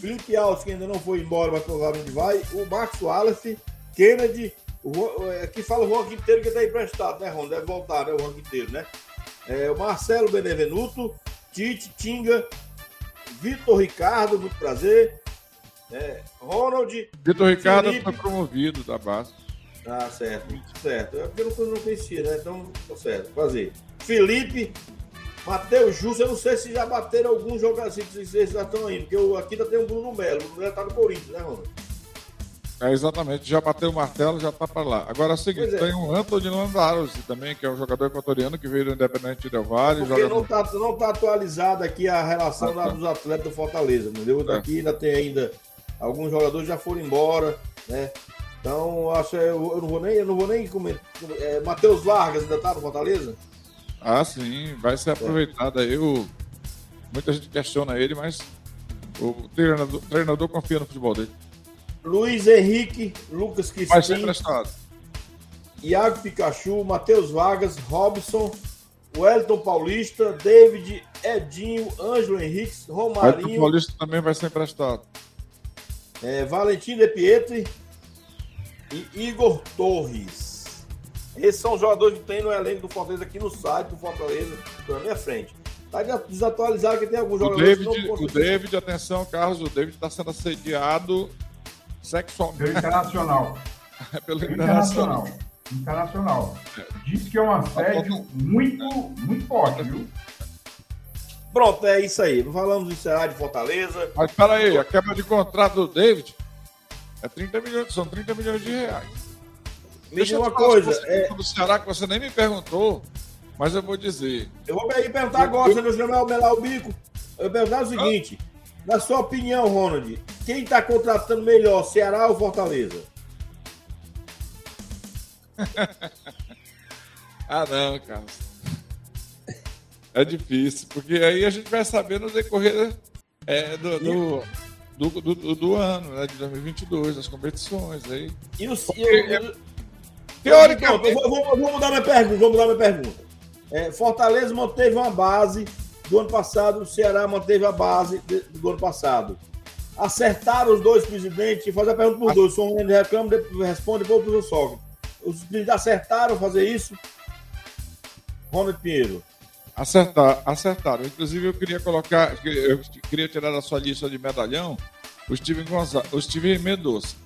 Felipe Alves, que ainda não foi embora, mas provavelmente vai, o Marcos Wallace, Kennedy o, aqui fala o Juan Quinteiro que está emprestado, né, Ron? Deve voltar, né, o Juan Quinteiro, né? É, o Marcelo Benevenuto, Tite, Tinga, Vitor Ricardo, muito prazer. É, Ronald.
Vitor Ricardo Felipe. foi promovido da base.
Ah, certo, certo. É porque eu não, conhecia, né? Então, tá certo. Prazer. Felipe, Matheus Justo, eu não sei se já bateram alguns jogadores, se vocês já estão indo, porque eu, aqui ainda tem o Bruno Melo. O Bruno Melo tá no Corinthians, né, Ronald?
É, exatamente, já bateu o martelo, já tá para lá. Agora é o seguinte, é. tem o Anthony Landaros também, que é um jogador equatoriano que veio do Independente Del Valle.
Porque não está tá atualizada aqui a relação ah, tá. dos atletas do Fortaleza, entendeu? É. Aqui ainda tem ainda alguns jogadores já foram embora, né? Então, acho eu, eu não vou nem, eu não vou nem comentar. É, Matheus Vargas ainda tá no Fortaleza?
Ah, sim, vai ser aproveitado aí. O... Muita gente questiona ele, mas o treinador, o treinador confia no futebol dele.
Luiz Henrique, Lucas Crispim. Iago Pikachu, Matheus Vargas, Robson, Wellington Paulista, David, Edinho, Ângelo Henrique, Romarinho. Wellington
Paulista também vai ser emprestado.
É, Valentim De Pietri, e Igor Torres. Esses são os jogadores que tem no elenco do Fortaleza aqui no site do Fortaleza, na minha frente. Tá desatualizado que tem alguns
O
jogadores
David,
que não
o David, atenção, Carlos, o David está sendo assediado sexualmente
Pelo internacional.
pelo (laughs)
Pelo
internacional.
internacional. Internacional. Diz que é um assédio muito, muito forte, viu?
Pronto, é isso aí. Não falamos do Ceará de Fortaleza.
Mas peraí, a quebra de contrato do David é 30 milhões, são 30 milhões de reais.
Me
eu
uma coisa. É,
do Ceará que você nem me perguntou, mas eu vou dizer.
eu vou perguntar agora, você não chamar o melar o bico. Eu vou perguntar o seguinte: na sua opinião, Ronald, quem está contratando melhor, Ceará ou Fortaleza? (laughs)
Ah, não, Carlos. É difícil, porque aí a gente vai saber no decorrer é, do, do, do, do- do ano, né, de 2022, das competições. Aí.
E o, e
é- Teoricamente,
eu vou, vou- vou mudar minha pergunta. Vou mudar minha pergunta. É, Fortaleza manteve uma base do ano passado, o Ceará manteve a base do ano passado. Acertaram os dois presidentes, e fazer a pergunta para os dois. Um de reclamo, depois responde depois para o Sócrates. Os presidentes acertaram fazer isso? Ronald Pinheiro.
Acertar, acertaram. Inclusive, eu queria colocar, eu queria tirar da sua lista de medalhão o Steven Gonçalves, o Steven Mendonça.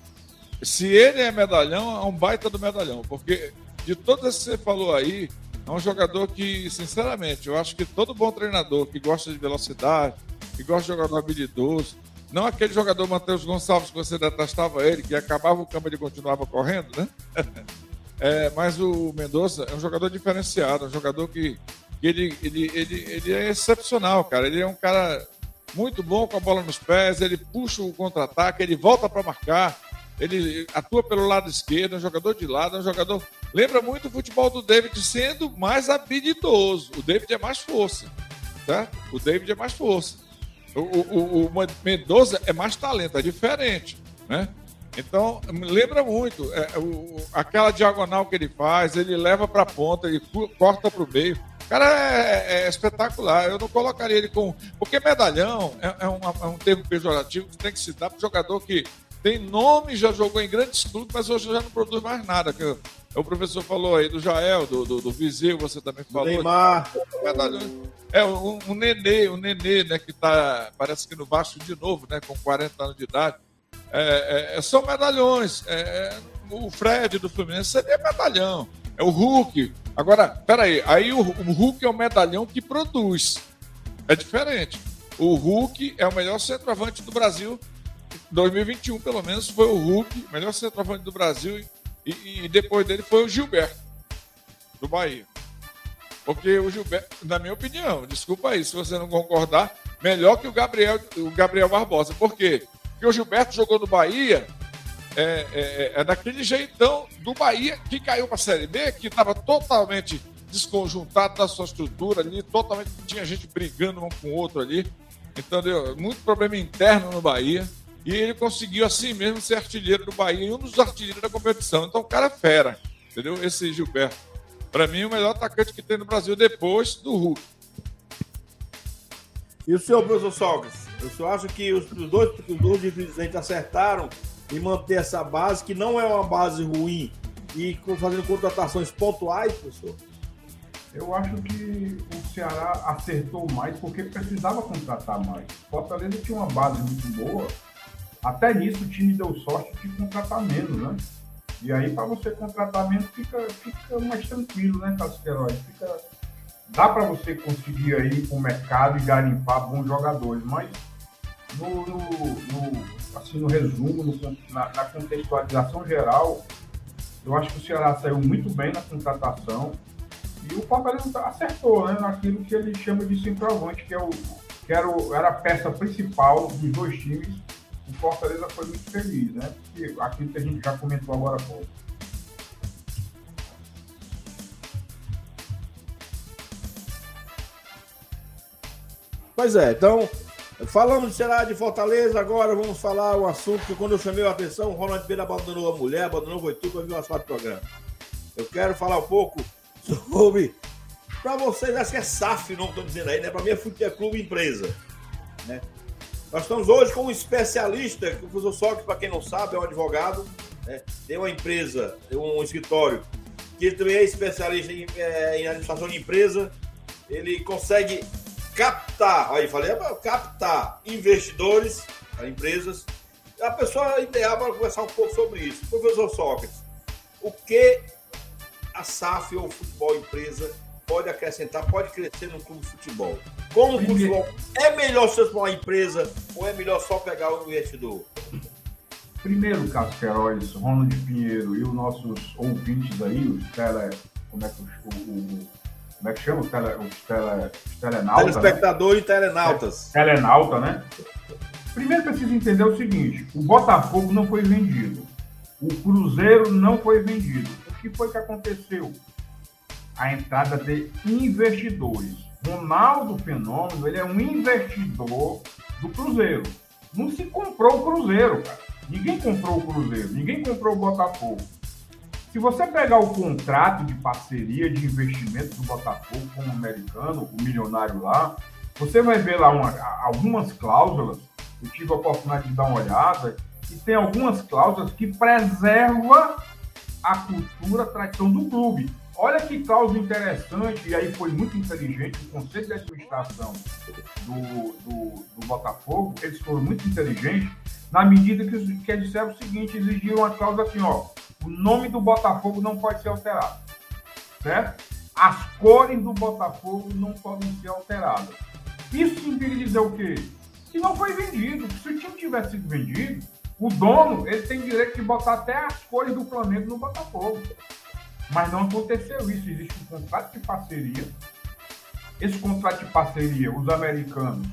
Se ele é medalhão, é um baita do medalhão, porque de todas que você falou aí, é um jogador que, sinceramente, eu acho que todo bom treinador que gosta de velocidade, que gosta de jogador habilidoso, não aquele jogador Matheus Gonçalves que você detestava ele, que acabava o campo e continuava correndo, né? (laughs) É, mas o Mendonça é um jogador diferenciado, um jogador que, que ele, ele, ele, ele é excepcional, cara. Ele é um cara muito bom com a bola nos pés, ele puxa o contra-ataque, ele volta para marcar, ele atua pelo lado esquerdo, é um jogador de lado, é um jogador. Lembra muito o futebol do David sendo mais habilidoso. O David é mais força, tá? O David é mais força. O, o, o, Mendoza é mais talento, é diferente, né? Então, lembra muito. É, o, aquela diagonal que ele faz, ele leva para a ponta, ele corta para o meio. O cara é, é espetacular. Eu não colocaria ele com. Porque medalhão é, é um, é um termo pejorativo que tem que se dar para jogador que tem nome, já jogou em grandes clubes, mas hoje já não produz mais nada. Que o professor falou aí do Jael, do, do, do você também falou.
Neymar.
É, um, um nenê, um nenê, né, que tá, parece que no baixo de novo, né, com 40 anos de idade. É, é, é, são medalhões. É, é, o Fred do Fluminense seria medalhão. É o Hulk. Agora, peraí, aí o, o Hulk é o medalhão que produz. É diferente. O Hulk é o melhor centroavante do Brasil. 2021, pelo menos, foi o Hulk, melhor centroavante do Brasil. E, e depois dele foi o Gilberto, do Bahia. Porque o Gilberto, na minha opinião, desculpa aí se você não concordar, melhor que o Gabriel, o Gabriel Barbosa. Por quê? Porque o Gilberto jogou no Bahia, é, é, é daquele jeitão do Bahia que caiu para a Série B, que estava totalmente desconjuntado da sua estrutura ali, totalmente tinha gente brigando um com o outro ali, entendeu? Muito problema interno no Bahia. E ele conseguiu assim mesmo ser artilheiro do Bahia e um dos artilheiros da competição. Então o cara é fera, entendeu? Esse Gilberto. Para mim, o melhor atacante que tem no Brasil depois do Hulk.
E o senhor, professor Sócrates? O senhor acha que os, os dois, os dois presidentes acertaram em manter essa base, que não é uma base ruim, e fazendo contratações pontuais, professor?
Eu acho que o Ceará acertou mais porque precisava contratar mais. Fortaleza tinha uma base muito boa. Até nisso o time deu sorte de contratar menos, né? E aí, para você contratar menos, fica, fica mais tranquilo, né, Carlos Queiroz? Fica... Dá para você conseguir aí com o mercado e garimpar bons jogadores, mas no, no, no- assim, no resumo, no- na, na contextualização geral, eu acho que o Ceará saiu muito bem na contratação. E o Fortaleza acertou né, naquilo que ele chama de centroavante, que, é o, que era, o- era a peça principal dos dois times. O Fortaleza foi muito feliz, né? Porque aquilo que a gente já comentou agora há pouco.
Pois é, então, falamos Ceará de Fortaleza, agora vamos falar um assunto que quando eu chamei a atenção, o Ronald Pereira abandonou a mulher, abandonou o Voitu para vir participar do programa. Eu quero falar um pouco sobre. Para vocês, acho que é SAF, não estou dizendo aí, né? Para mim é Futebol Clube Empresa. Né? Nós estamos hoje com um especialista, que o professor Sócrates, para quem não sabe, é um advogado, né? tem uma empresa, tem um escritório, que ele também é especialista em, é, em administração de empresa, ele consegue captar, aí falei, captar investidores para empresas. A pessoa ideal para conversar um pouco sobre isso. Professor Sócrates, o que a SAF ou futebol empresa pode acrescentar, pode crescer no clube de futebol? Como o futebol é melhor se uma empresa ou é melhor só pegar o investidor?
Primeiro, Cássio Queiroz, Ronald Pinheiro e os nossos ouvintes aí, os tele. Como é que, o, o como é que chama? Os, tele, os, tele, os telenautas.
Né? Telespectador né? e telenautas.
Telenauta, né? Primeiro precisa entender o seguinte: o Botafogo não foi vendido. O Cruzeiro não foi vendido. O que foi que aconteceu? A entrada de investidores. Ronaldo Fenômeno, ele é um investidor do Cruzeiro. Não se comprou o Cruzeiro, cara. Ninguém comprou o Cruzeiro, ninguém comprou o Botafogo. Se você pegar o contrato de parceria de investimento do Botafogo com o americano, o milionário lá, você vai ver lá uma, algumas cláusulas. Eu tive a oportunidade de dar uma olhada e tem algumas cláusulas que preservam a cultura, a tradição do clube. Olha que cláusula interessante, e aí foi muito inteligente, o Conselho de Administração do, do, do Botafogo, eles foram muito inteligentes, na medida que, que disseram o seguinte, exigiram uma cláusula assim, ó, o nome do Botafogo não pode ser alterado, certo? As cores do Botafogo não podem ser alteradas. Isso significa dizer o quê? Que não foi vendido, se o time tivesse sido vendido, o dono ele tem direito de botar até as cores do Flamengo no Botafogo. Mas não aconteceu isso. Existe um contrato de parceria. Esse contrato de parceria, os americanos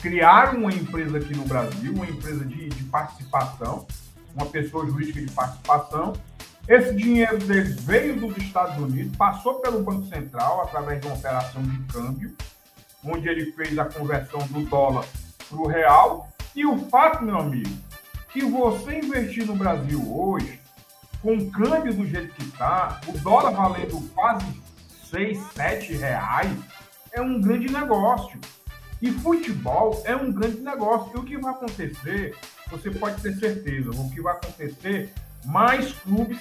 criaram uma empresa aqui no Brasil, uma empresa de, de participação, uma pessoa jurídica de participação. Esse dinheiro deles veio dos Estados Unidos, passou pelo Banco Central através de uma operação de câmbio, onde ele fez a conversão do dólar para o real. E o fato, meu amigo, que você investir no Brasil hoje com o câmbio do jeito que está, o dólar valendo quase 6, 7 reais, é um grande negócio. E futebol é um grande negócio. E o que vai acontecer, você pode ter certeza, o que vai acontecer, mais clubes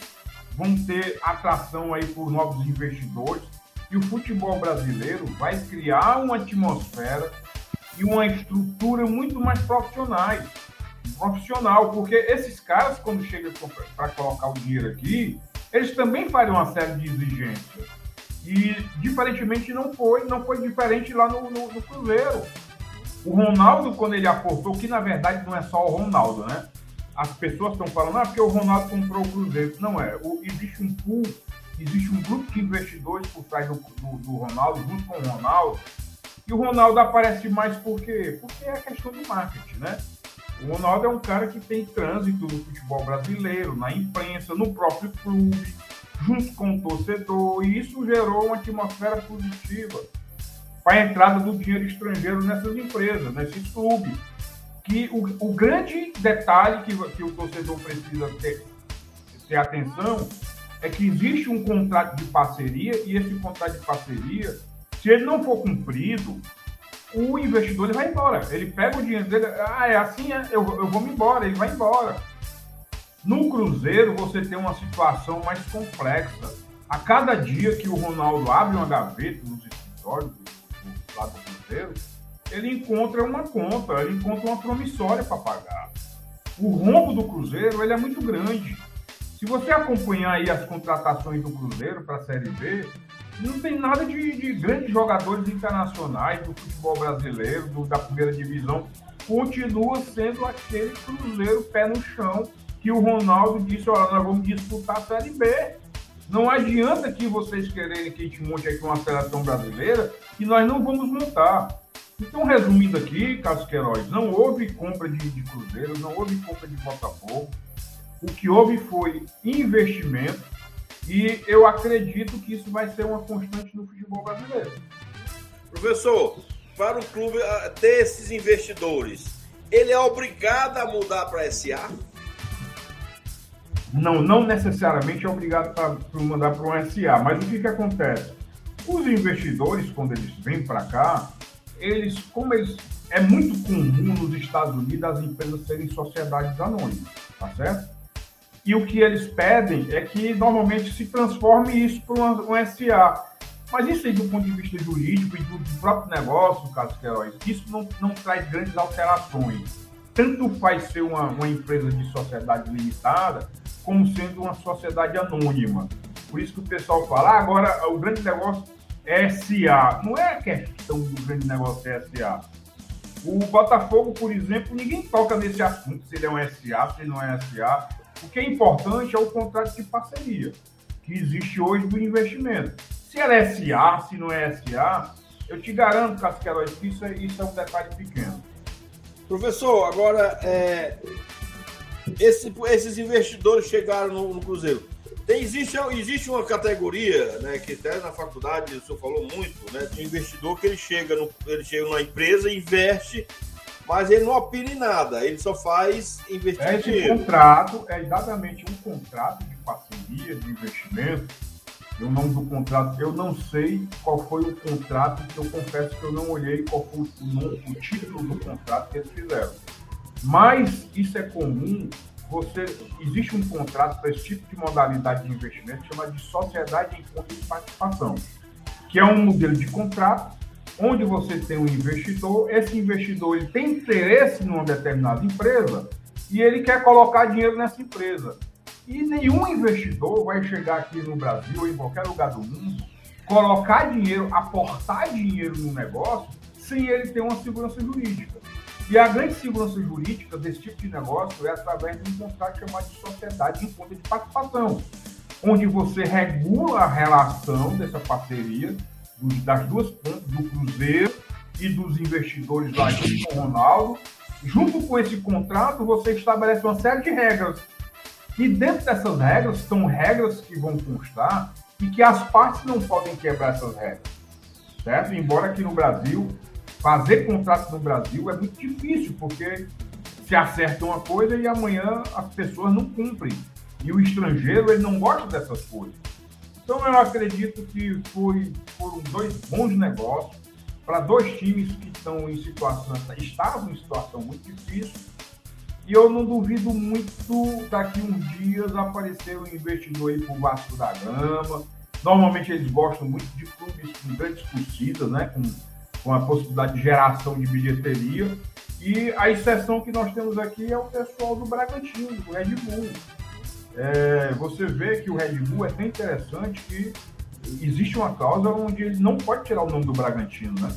vão ter atração aí por novos investidores e o futebol brasileiro vai criar uma atmosfera e uma estrutura muito mais profissionais profissional, porque esses caras, quando chegam para colocar o dinheiro aqui, eles também fariam uma série de exigências. E, diferentemente, não foi, não foi diferente lá no, no, no Cruzeiro. O Ronaldo, quando ele aportou, que na verdade não é só o Ronaldo, né? As pessoas estão falando, ah, porque o Ronaldo comprou o Cruzeiro. Não é. O, existe um pool, existe um grupo de investidores por trás do, do, do Ronaldo, junto com o Ronaldo. E o Ronaldo aparece mais por quê? Porque é a questão do marketing, né? O Ronaldo é um cara que tem trânsito no futebol brasileiro, na imprensa, no próprio clube, junto com o torcedor, e isso gerou uma atmosfera positiva para a entrada do dinheiro estrangeiro nessas empresas, nesses clubes. Que o, o grande detalhe que, que o torcedor precisa ter, ter atenção é que existe um contrato de parceria e esse contrato de parceria, se ele não for cumprido, o investidor ele vai embora. Ele pega o dinheiro dele, ah, é assim, é, eu, eu vou me embora, ele vai embora. No Cruzeiro, você tem uma situação mais complexa. A cada dia que o Ronaldo abre uma gaveta nos escritórios do, do lado do Cruzeiro, ele encontra uma conta, ele encontra uma promissória para pagar. O rombo do Cruzeiro ele é muito grande. Se você acompanhar aí as contratações do Cruzeiro para a Série B, não tem nada de, de, grandes jogadores internacionais do futebol brasileiro, do, da primeira divisão. Continua sendo aquele Cruzeiro pé no chão que o Ronaldo disse: olha, nós vamos disputar a Série B. Não adianta que vocês quererem que a gente monte aqui uma seleção brasileira que nós não vamos montar. Então, resumindo aqui, Carlos Queiroz, não houve compra de, de Cruzeiro, não houve compra de Botafogo. O que houve foi investimento e eu acredito que isso vai ser uma constante no futebol brasileiro.
Professor, para o clube ah, ter esses investidores, ele é obrigado a mudar para SA?
Não, não necessariamente é obrigado para mandar para um SA, mas o que, que acontece? Os investidores, quando eles vêm para cá, eles, como eles. É muito comum nos Estados Unidos as empresas serem sociedades anônimas, tá certo? E o que eles pedem é que normalmente se transforme isso para um, SA. Mas isso aí, do ponto de vista jurídico e do, do próprio negócio, Carlos Queiroz, isso não, não traz grandes alterações. Tanto faz ser uma, uma empresa de sociedade limitada, como sendo uma sociedade anônima. Por isso que o pessoal fala, ah, agora o grande negócio é SA. Não é a questão do grande negócio é SA. O Botafogo, por exemplo, ninguém toca nesse assunto, se ele é um SA, se ele não é SA. O que é importante é o contrato de parceria que existe hoje do investimento. Se ela é SA, se não é SA, eu te garanto, Casqueiroz, que isso é, isso é um detalhe pequeno.
Professor, agora, é, esse, esses investidores chegaram no, no, Cruzeiro. Tem, existe, existe uma categoria, né, que até na faculdade o senhor falou muito, né, de investidor que ele chega, no, ele chega numa empresa, investe, mas ele não opina em nada, ele só faz investir
Esse dinheiro. contrato é exatamente um contrato de parceria, de investimento. E o nome do contrato, eu não sei qual foi o contrato, que eu confesso que eu não olhei qual foi o, nome, o título do contrato que eles fizeram. Mas isso é comum. Você existe um contrato para esse tipo de modalidade de investimento chamado de sociedade em conta de participação, que é um modelo de contrato onde você tem um investidor, esse investidor ele tem interesse numa determinada empresa e ele quer colocar dinheiro nessa empresa. E nenhum investidor vai chegar aqui no Brasil ou em qualquer lugar do mundo, colocar dinheiro, aportar dinheiro no negócio sem ele ter uma segurança jurídica. E a grande segurança jurídica desse tipo de negócio é através de um contrato chamado de sociedade em conta de participação, onde você regula a relação dessa parceria das duas pontas, do Cruzeiro e dos investidores lá de Ronaldo. Junto com esse contrato, você estabelece uma série de regras. E dentro dessas regras, são regras que vão constar e que as partes não podem quebrar essas regras. Certo? Embora aqui no Brasil, fazer contrato no Brasil é muito difícil, porque se acerta uma coisa e amanhã as pessoas não cumprem. E o estrangeiro, ele não gosta dessas coisas. Então, eu acredito que foi, foram dois bons negócios para dois times que estão em situação, estavam em situação muito difícil. E eu não duvido muito daqui uns dias aparecer um investidor aí para o Vasco da Gama. Normalmente eles gostam muito de clubes com grandes torcidas, né? Com, com a possibilidade de geração de bilheteria. E a exceção que nós temos aqui é o pessoal do Bragantino, do Red Bull é, você vê que o Red Bull é tão interessante que existe uma cláusula onde ele não pode tirar o nome do Bragantino, né?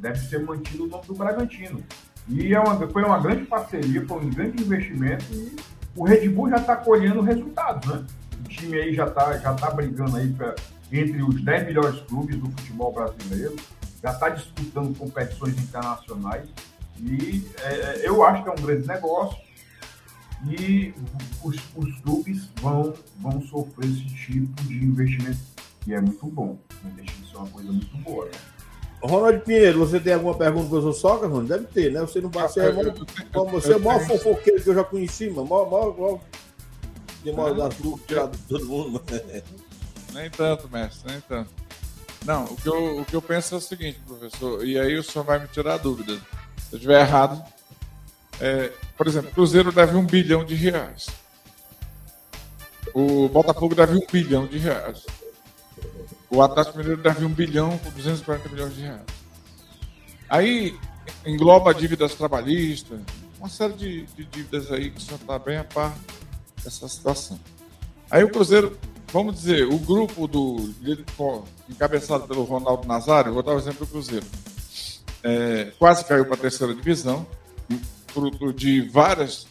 Deve ser mantido o nome do Bragantino. E é uma, foi uma grande parceria, foi um grande investimento e o Red Bull já está colhendo resultados, né? O time aí já está já tá brigando aí pra, entre os 10 melhores clubes do futebol brasileiro, já está disputando competições internacionais e é, eu acho que é um grande negócio e os, os clubes vão, vão sofrer esse tipo de investimento, que é muito bom. Investimento é uma coisa muito boa. Né?
Ronald Pinheiro, você tem alguma pergunta para o sogra, Ronald? Deve ter, né? Você não vai ser. Você é o maior fofoqueiro que eu já conheci, mano. Maior, maior, maior, de maior das lucros tirado de todo mundo.
Nem tanto, mestre, nem tanto. Não, o que, eu, o que eu penso é o seguinte, professor, e aí o senhor vai me tirar a dúvida. Se eu estiver errado, é, por exemplo, o Cruzeiro deve um bilhão de reais. O Botafogo deve um bilhão de reais. O Atlético Mineiro deve um bilhão com 240 milhões de reais. Aí engloba dívidas trabalhistas, uma série de, de dívidas aí que já está bem a par dessa situação. Aí o Cruzeiro, vamos dizer, o grupo do encabeçado pelo Ronaldo Nazário, vou dar o exemplo do Cruzeiro, é, quase caiu para a terceira divisão, fruto de várias.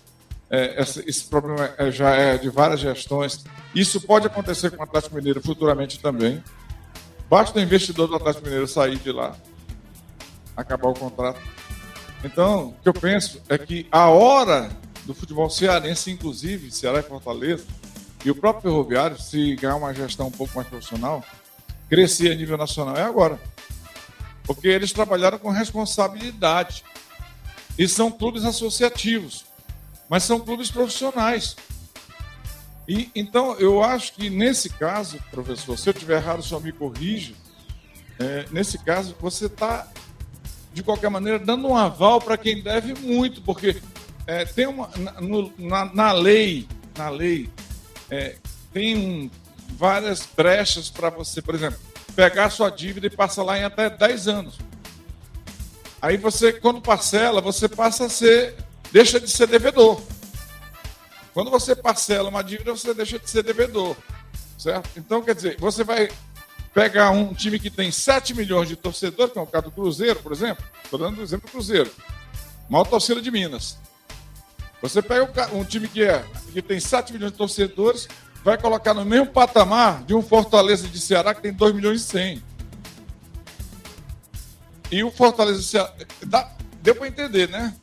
É, esse, esse, problema é, já é de várias gestões. Isso pode acontecer com o Atlético Mineiro futuramente também. Basta o investidor do Atlético Mineiro sair de lá, acabar o contrato. Então, o que eu penso é que a hora do futebol cearense, inclusive, Ceará e Fortaleza, e o próprio Ferroviário, se ganhar uma gestão um pouco mais profissional, crescer a nível nacional é agora. Porque eles trabalharam com responsabilidade. E são clubes associativos, mas são clubes profissionais. E então eu acho que nesse caso, professor, se eu tiver errado, só me corrija. É, nesse caso, você está de qualquer maneira dando um aval para quem deve muito, porque é, tem uma na, na, lei, na lei é, tem um, várias brechas para você, por exemplo, pegar sua dívida e passar lá em até 10 anos. Aí você, quando parcela, você passa a ser, deixa de ser devedor. Quando você parcela uma dívida, você deixa de ser devedor. Certo? Então, quer dizer, você vai pegar um time que tem 7 milhões de torcedores, que é o caso do Cruzeiro, por exemplo. Estou dando o exemplo do Cruzeiro. Maior torcida de Minas. Você pega um time que, é, que tem 7 milhões de torcedores, vai colocar no mesmo patamar de um Fortaleza de Ceará que tem 2 milhões e 100. E o Fortaleza Ceará. Dá, deu para entender, né?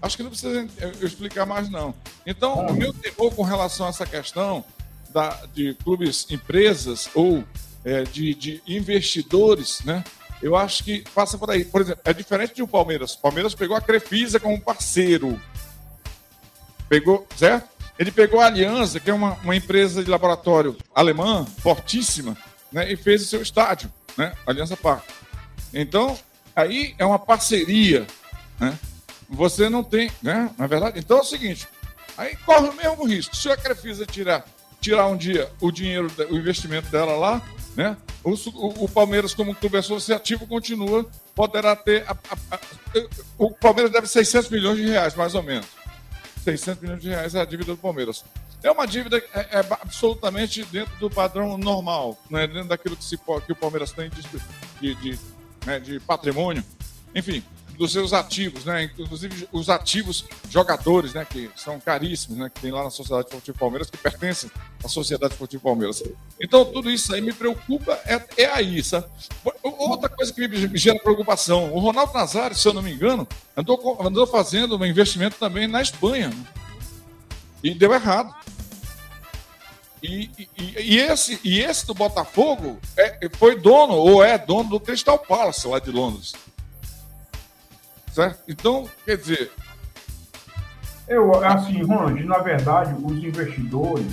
Acho que não precisa eu explicar mais, não. Então, o meu temor com relação a essa questão da, de clubes, empresas ou é, de, de, investidores, né? Eu acho que passa por aí. Por exemplo, é diferente de o Palmeiras. O Palmeiras pegou a Crefisa como parceiro. Pegou, certo? Ele pegou a Aliança, que é uma, uma empresa de laboratório alemã, fortíssima, né? E fez o seu estádio, né? Aliança Parque. Então, aí é uma parceria, né? Você não tem, né? Na é verdade, então é o seguinte, aí corre o mesmo risco. Se a Crefisa tirar tirar um dia o dinheiro, o investimento dela lá, né? O, o, o Palmeiras, como clube associativo, continua, poderá ter. A, a, a, o Palmeiras deve 600 milhões de reais, mais ou menos. 600 milhões de reais é a dívida do Palmeiras. É uma dívida é, é absolutamente dentro do padrão normal, né? dentro daquilo que, se, que o Palmeiras tem de, de, de, né? de patrimônio. Enfim, dos seus ativos, né? Inclusive os ativos jogadores, né? Que são caríssimos, né? Que tem lá na Sociedade Esportiva Palmeiras, que pertencem à Sociedade Esportiva Palmeiras. Então, tudo isso aí me preocupa, é, é aí, sabe? Outra coisa que me gera preocupação, o Ronaldo Nazário, se eu não me engano, andou, andou fazendo um investimento também na Espanha. E deu errado. E, e, e, esse, e esse do Botafogo é, foi dono, ou é dono do Crystal Palace lá de Londres. Certo? Então, quer dizer.
Eu, assim, Ronald, na verdade, os investidores,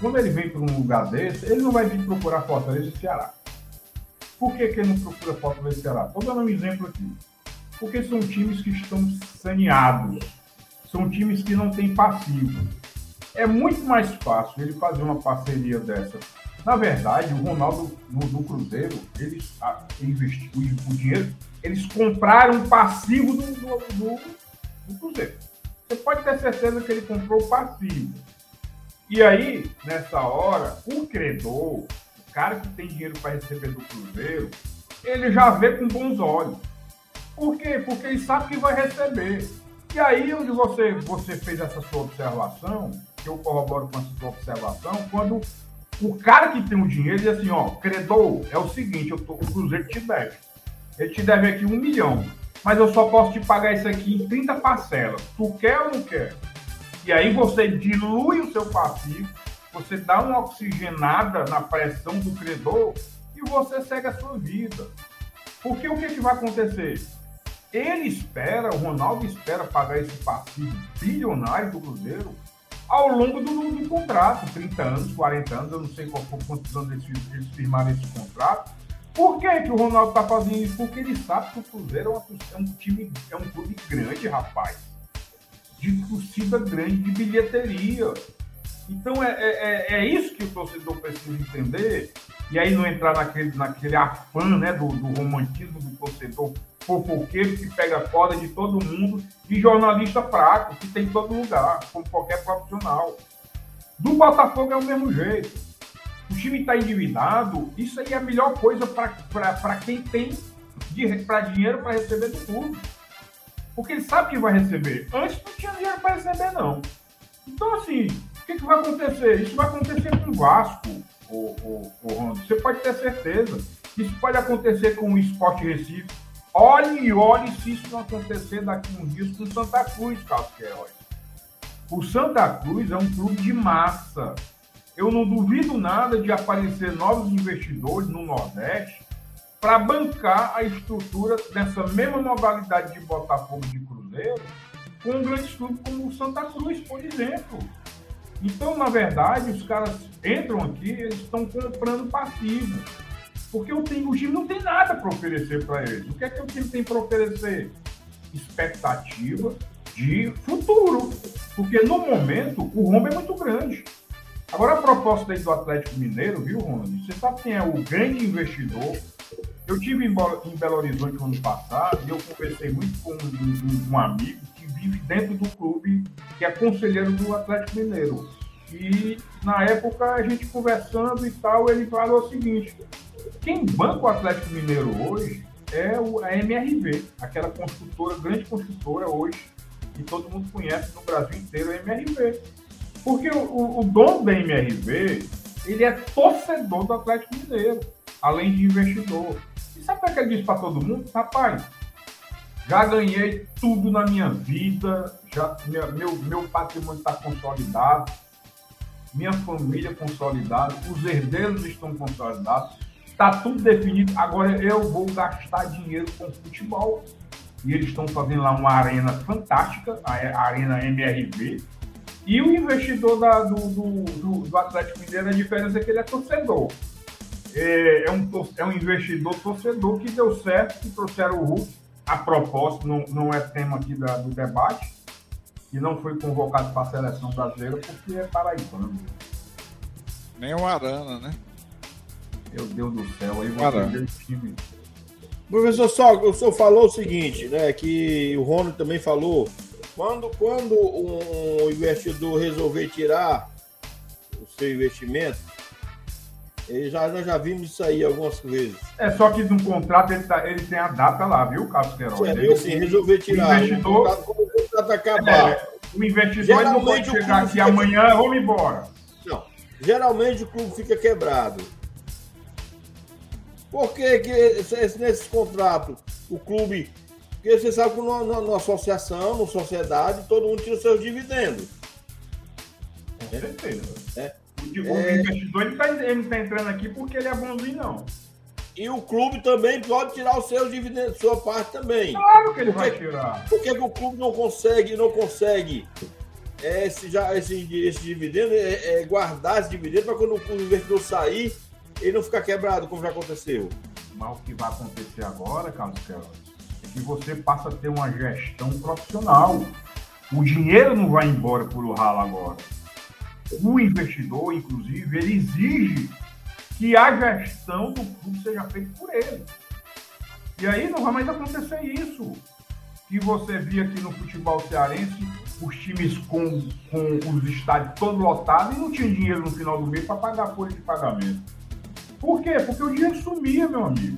quando ele vem para um lugar desse, ele não vai vir procurar Fortaleza e Ceará. Por que, que ele não procura Fortaleza e Ceará? Estou dando um exemplo aqui. Porque são times que estão saneados. São times que não têm passivo. É muito mais fácil ele fazer uma parceria dessa. Na verdade, o Ronaldo no, no Cruzeiro, eles investiu o dinheiro eles compraram um passivo do, do, do, do Cruzeiro. Você pode ter certeza que ele comprou o passivo. E aí, nessa hora, o credor, o cara que tem dinheiro para receber do Cruzeiro, ele já vê com bons olhos. Por quê? Porque ele sabe que vai receber. E aí, onde você, você fez essa sua observação, eu corroboro com essa sua observação, quando o cara que tem o dinheiro diz assim, ó, credor, é o seguinte, eu tô, o Cruzeiro te deve ele te deve aqui um milhão, mas eu só posso te pagar isso aqui em 30 parcelas. Tu quer ou não quer? E aí você dilui o seu passivo, você dá uma oxigenada na pressão do credor e você segue a sua vida. Porque o que, que vai acontecer? Ele espera, o Ronaldo espera pagar esse passivo bilionário do Cruzeiro ao longo do, do, contrato, 30 anos, 40 anos, eu não sei qual, quantos anos eles, eles firmaram esse contrato, por que, que o Ronaldo está fazendo isso? Porque ele sabe que o Cruzeiro é, uma, é, um time, é um clube grande, rapaz. De torcida grande, de bilheteria. Então é, é, é, é isso que o torcedor precisa entender. E aí não entrar naquele, naquele afã né, do, do romantismo do torcedor fofoqueiro que pega corda de todo mundo e jornalista fraco, que tem em todo lugar, como qualquer profissional. Do Botafogo é o mesmo jeito o time está endividado, isso aí é a melhor coisa para quem tem para dinheiro para receber do clube. Porque ele sabe que vai receber. Antes não tinha dinheiro para receber, não. Então, assim, o que, que, vai acontecer? Isso vai acontecer com o Vasco, o, o, o. Você pode ter certeza. Isso pode acontecer com o Esporte Recife. Olhe e olhe se isso não acontecer daqui uns dias com o Santa Cruz, Carlos Queiroz. O Santa Cruz é um clube de massa eu não duvido nada de aparecer novos investidores no Nordeste para bancar a estrutura dessa mesma modalidade de Botafogo de Cruzeiro com um grande clube como o Santa Cruz, por exemplo. Então, na verdade, os caras entram aqui, eles estão comprando passivo. Porque o time, o time não tem nada para oferecer para eles. O que é que o time tem para oferecer? Expectativa de futuro. Porque no momento o rombo é muito grande. Agora, a proposta aí do Atlético Mineiro, viu, Ronald? Você sabe quem é o grande investidor? Eu tive em Belo Horizonte no ano passado e eu conversei muito com um, um amigo que vive dentro do clube, que é conselheiro do Atlético Mineiro. E na época a gente conversando e tal, ele falou o seguinte: quem banca o Atlético Mineiro hoje é a MRV, aquela construtora, grande construtora hoje, que todo mundo conhece no Brasil inteiro, a MRV. Porque o, o dono da MRV, ele é torcedor do Atlético Mineiro, além de investidor. E sabe o que ele diz para todo mundo? Rapaz, já ganhei tudo na minha vida, já meu, meu patrimônio está consolidado, minha família consolidada, os herdeiros estão consolidados, está tudo definido. Agora eu vou gastar dinheiro com futebol. E eles estão fazendo lá uma arena fantástica, a Arena MRV. E o investidor da, do, do, do, do, Atlético Mineiro, a diferença é que ele é torcedor. É, é, um, é um investidor torcedor que deu certo, que trouxeram o Hulk. A propósito, não, não é tema aqui da, do debate, que não foi convocado para a seleção brasileira porque é paraibano.
Nem o Arana, né?
Meu Deus do céu, aí você time.
Professor Só, o senhor falou o seguinte, né? Que o Rony também falou. Quando, quando um investidor resolver tirar o seu investimento, ele já, nós já vimos isso aí algumas vezes.
É só que no contrato ele, tá, ele tem a data lá, viu, Carlos Queiroz?
É, ele, assim, resolver tirar
o investidor, o contrato,
o contrato acabar.
É, o investidor não pode chegar aqui amanhã, vamos embora.
Não. Geralmente o clube fica quebrado. Por que, que nesse contrato o clube. Porque você sabe que numa, associação, numa sociedade, todo mundo tira os seus dividendos.
Com certeza. É. O, é... investidor ele, tá, não está entrando aqui porque ele é bonzinho, não.
E o clube também pode tirar os seus dividendos, sua parte também.
Claro que ele porque, vai tirar.
Por que, o clube não consegue, não consegue é, esse, já, esse, esse dividendo, é, é guardar esse dividendo para quando o investidor sair, ele não ficar quebrado, como já aconteceu?
Mas o que vai acontecer agora, Carlos Queiroz, é que você passa a ter uma gestão profissional. O dinheiro não vai embora por o ralo agora. O investidor, inclusive, ele exige que a gestão do clube seja feita por ele. E aí não vai mais acontecer isso. Que você via aqui no futebol cearense, os times com, com os estádios todos lotados e não tinha dinheiro no final do mês para pagar a folha de pagamento. Por quê? Porque o dinheiro sumia, meu amigo.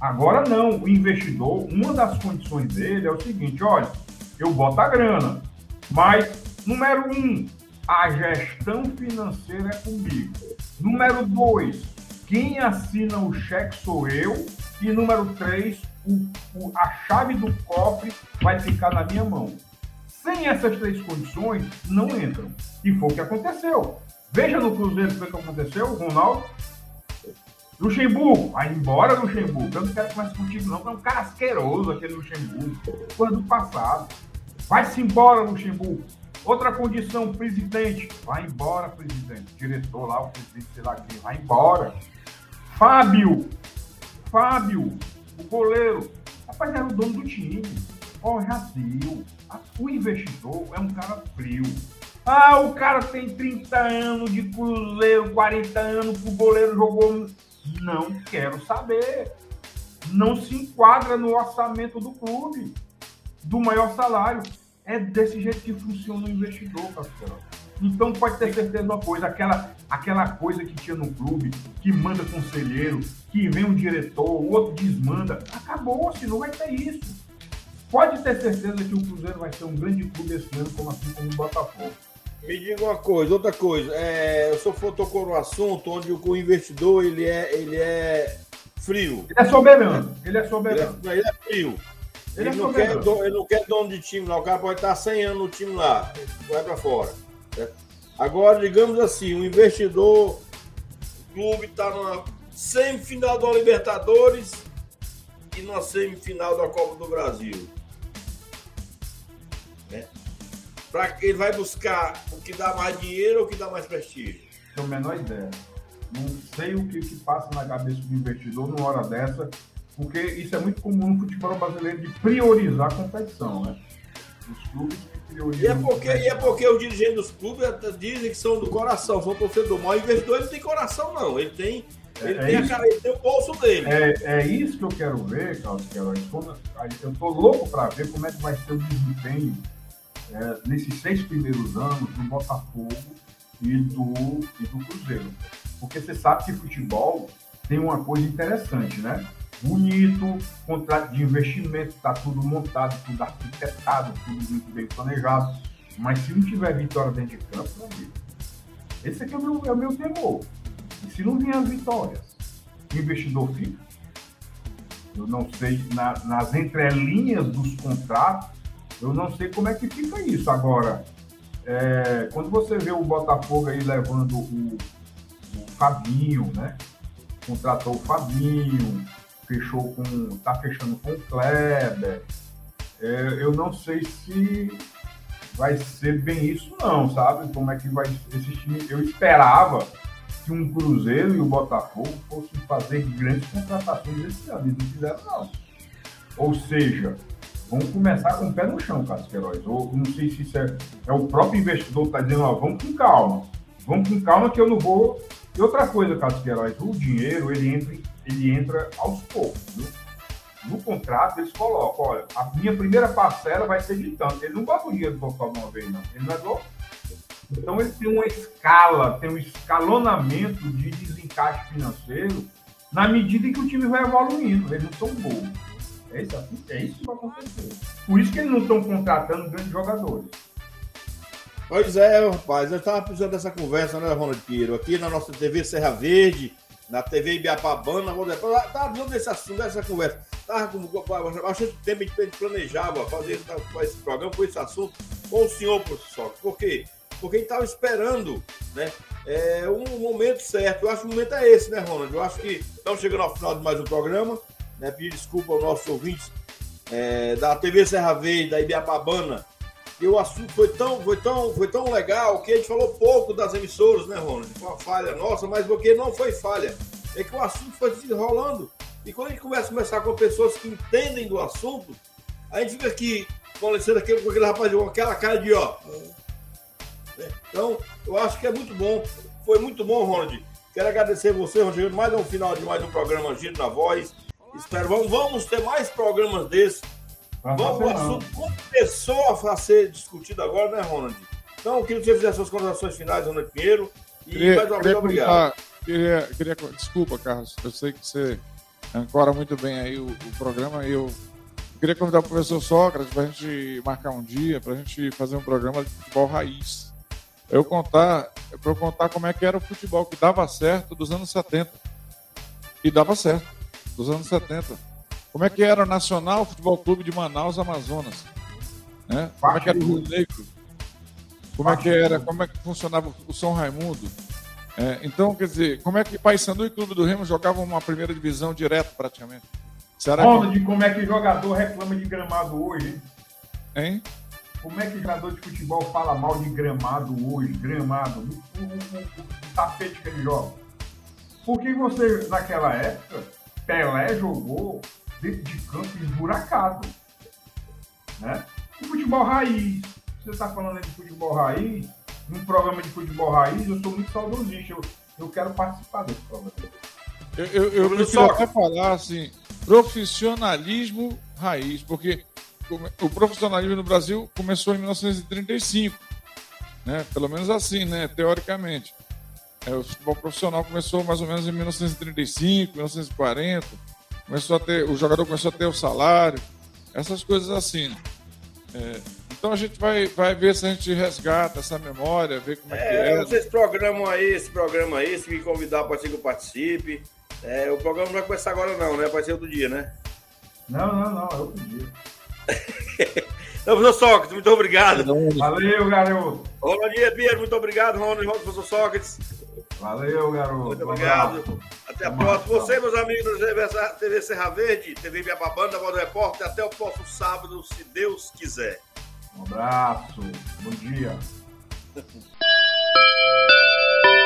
Agora não, o investidor, uma das condições dele é o seguinte: olha, eu boto a grana, mas, número um, a gestão financeira é comigo. Número dois, quem assina o cheque sou eu. E número três, o, o, a chave do cofre vai ficar na minha mão. Sem essas três condições, não entram. E foi o que aconteceu. Veja no Cruzeiro o que aconteceu, Ronaldo. Luxemburgo, vai embora, Luxemburgo. Eu não quero mais contigo, não. É um cara asqueroso aquele Luxemburgo. Coisa do passado. Vai-se embora, Luxemburgo. Outra condição, presidente. Vai embora, presidente. Diretor lá, o presidente, sei lá quem. Vai embora. Fábio. Fábio, o goleiro. Rapaz, era o dono do time. Ó, oh, já deu. O investidor é um cara frio. Ah, o cara tem 30 anos de cruzeiro, 40 anos, o goleiro jogou. Não quero saber. Não se enquadra no orçamento do clube, do maior salário. É desse jeito que funciona o investidor, Castelo. Então pode ter certeza de uma coisa, aquela, aquela coisa que tinha no clube, que manda conselheiro, que vem um diretor, o outro desmanda, acabou-se, não vai ter isso. Pode ter certeza que o Cruzeiro vai ser um grande clube esse ano, como assim como o Botafogo.
Me diga uma coisa, outra coisa. É, o senhor tocou no assunto onde o investidor ele é, ele é frio.
Ele é soberano. Ele é soberano.
Ele é, ele é frio. Ele, ele, é não quer, ele não quer dono de time lá. O cara pode estar 100 anos no time lá. Vai para fora. Certo? Agora, digamos assim, o investidor, o clube está numa semifinal da Libertadores e numa semifinal da Copa do Brasil. Né? Pra, ele vai buscar o que dá mais dinheiro ou o que dá mais prestígio?
Tenho a menor ideia. Não sei o que, que passa na cabeça do investidor numa hora dessa, porque isso é muito comum no futebol brasileiro de priorizar a competição, né? Os clubes que
e é, porque, e é porque os dirigentes dos clubes dizem que são do coração, são torcedor. Mas o investidor ele não tem coração, não. Ele tem, ele, é, tem, a cara, ele tem o bolso dele.
É, é isso que eu quero ver, Carlos Queiroz. Eu estou louco para ver como é que vai ser o desempenho é, nesses seis primeiros anos do Botafogo e do, e do Cruzeiro. Porque você sabe que futebol tem uma coisa interessante, né? bonito, contrato de investimento, está tudo montado, tudo arquitetado, tudo muito bem planejado. Mas se não tiver vitória dentro de campo, meu amigo, esse aqui é o meu, é o meu temor. E se não vier as vitórias, o investidor fica. Eu não sei, na, nas entrelinhas dos contratos, eu não sei como é que fica isso. Agora, é, quando você vê o Botafogo aí levando o, o Fabinho, né? Contratou o Fabinho, fechou com. tá fechando com o Kleber. É, eu não sei se vai ser bem isso, não, sabe? Como é que vai esse time. Eu esperava que um Cruzeiro e o Botafogo fossem fazer grandes contratações esse ano. Eles não fizeram, não. Ou seja, vamos começar com o pé no chão, Carlos Queiroz. Ou não sei se isso é, é o próprio investidor que está dizendo, ó, vamos com calma. Vamos com calma que eu não vou. E outra coisa, Carlos Queiroz, o dinheiro ele entra ele entra aos poucos. No contrato, eles colocam: olha, a minha primeira parcela vai ser de tanto. Ele não bota o dinheiro do de uma vez, não. Ele não é do... Então, ele tem uma escala, tem um escalonamento de desencaixe financeiro na medida em que o time vai evoluindo. Eles não são bons. É isso, é isso que vai acontecer. Por isso que eles não estão contratando grandes jogadores.
Pois é, rapaz, eu estava precisando dessa conversa, né, Ronald Pinheiro? Aqui na nossa TV Serra Verde, na TV Ibiapabana, estava dando esse assunto, dessa conversa. Estava com bastante tempo a gente planejava fazer esse programa com esse assunto com o senhor, professor. Por quê? Porque a gente estava esperando né, é, um momento certo. Eu acho que o momento é esse, né, Ronald? Eu acho que estamos chegando ao final de mais um programa. Né, pedir desculpa aos nossos ouvintes é, da TV Serra Verde, da Ibiapabana, e o assunto foi tão, foi, tão, foi tão legal que a gente falou pouco das emissoras, né, Ronald? Foi uma falha nossa, mas porque não foi falha. É que o assunto foi se enrolando. E quando a gente começa a conversar com pessoas que entendem do assunto, a gente fica aqui, conhecendo aquele, com aquele rapaz com aquela cara de ó. É, então, eu acho que é muito bom. Foi muito bom, Ronald. Quero agradecer você, Ronald. Mais um final de mais um programa Giro na Voz. Espero, vamos, vamos ter mais programas desses Vamos, o assunto começou a ser discutido agora, né, Ronald? Então, eu queria que você fizesse suas considerações finais, Ronald Pinheiro. E queria, mais uma vez, obrigado.
Queria, queria, desculpa, Carlos, eu sei que você ancora muito bem aí o, o programa e eu queria convidar o professor Sócrates para a gente marcar um dia, para a gente fazer um programa de futebol raiz. Eu contar, para eu contar como é que era o futebol que dava certo dos anos 70. E dava certo, dos anos 70 como é que era o Nacional Futebol Clube de Manaus, Amazonas? Né? Como é que era o Rio Negro? Como é que era? Como é que funcionava o São Raimundo? É, então, quer dizer, como é que Paysandu e Clube do Remo jogavam uma primeira divisão direto, praticamente?
Será Ronald, que... como é que jogador reclama de gramado hoje,
hein? Hein?
Como é que jogador de futebol fala mal de gramado hoje? Gramado, o, o, o, o tapete que ele joga. Porque você, naquela época, Pelé jogou dentro de campo esburacado. Né? O futebol raiz, você está falando de futebol raiz, num programa de futebol raiz, eu sou muito saudosista, eu, eu quero participar desse programa.
Eu, eu, eu prefiro até falar assim, profissionalismo raiz, porque o profissionalismo no Brasil começou em 1935, né? pelo menos assim, né? teoricamente. É, o futebol profissional começou mais ou menos em 1935, 1940 começou a ter, o jogador começou a ter o salário, essas coisas assim. Né? É, então a gente vai, vai ver se a gente resgata essa memória, ver como é, é que é.
Vocês programam aí esse programa aí, se me convidar para que eu participe. É, o programa não vai começar agora não, né? Vai ser outro dia, né?
Não, não, não, é outro dia. (laughs)
Professor Sócrates, muito obrigado.
Valeu, garoto.
Ronald Pinheiro, muito obrigado, Ronald, professor Sócrates.
Valeu, garoto.
Muito obrigado. Até a próxima. Você, meus amigos da TV Serra Verde, TV Biababanda, Modo Repórter. Até o próximo sábado, se Deus quiser.
Um abraço. Bom dia. (laughs)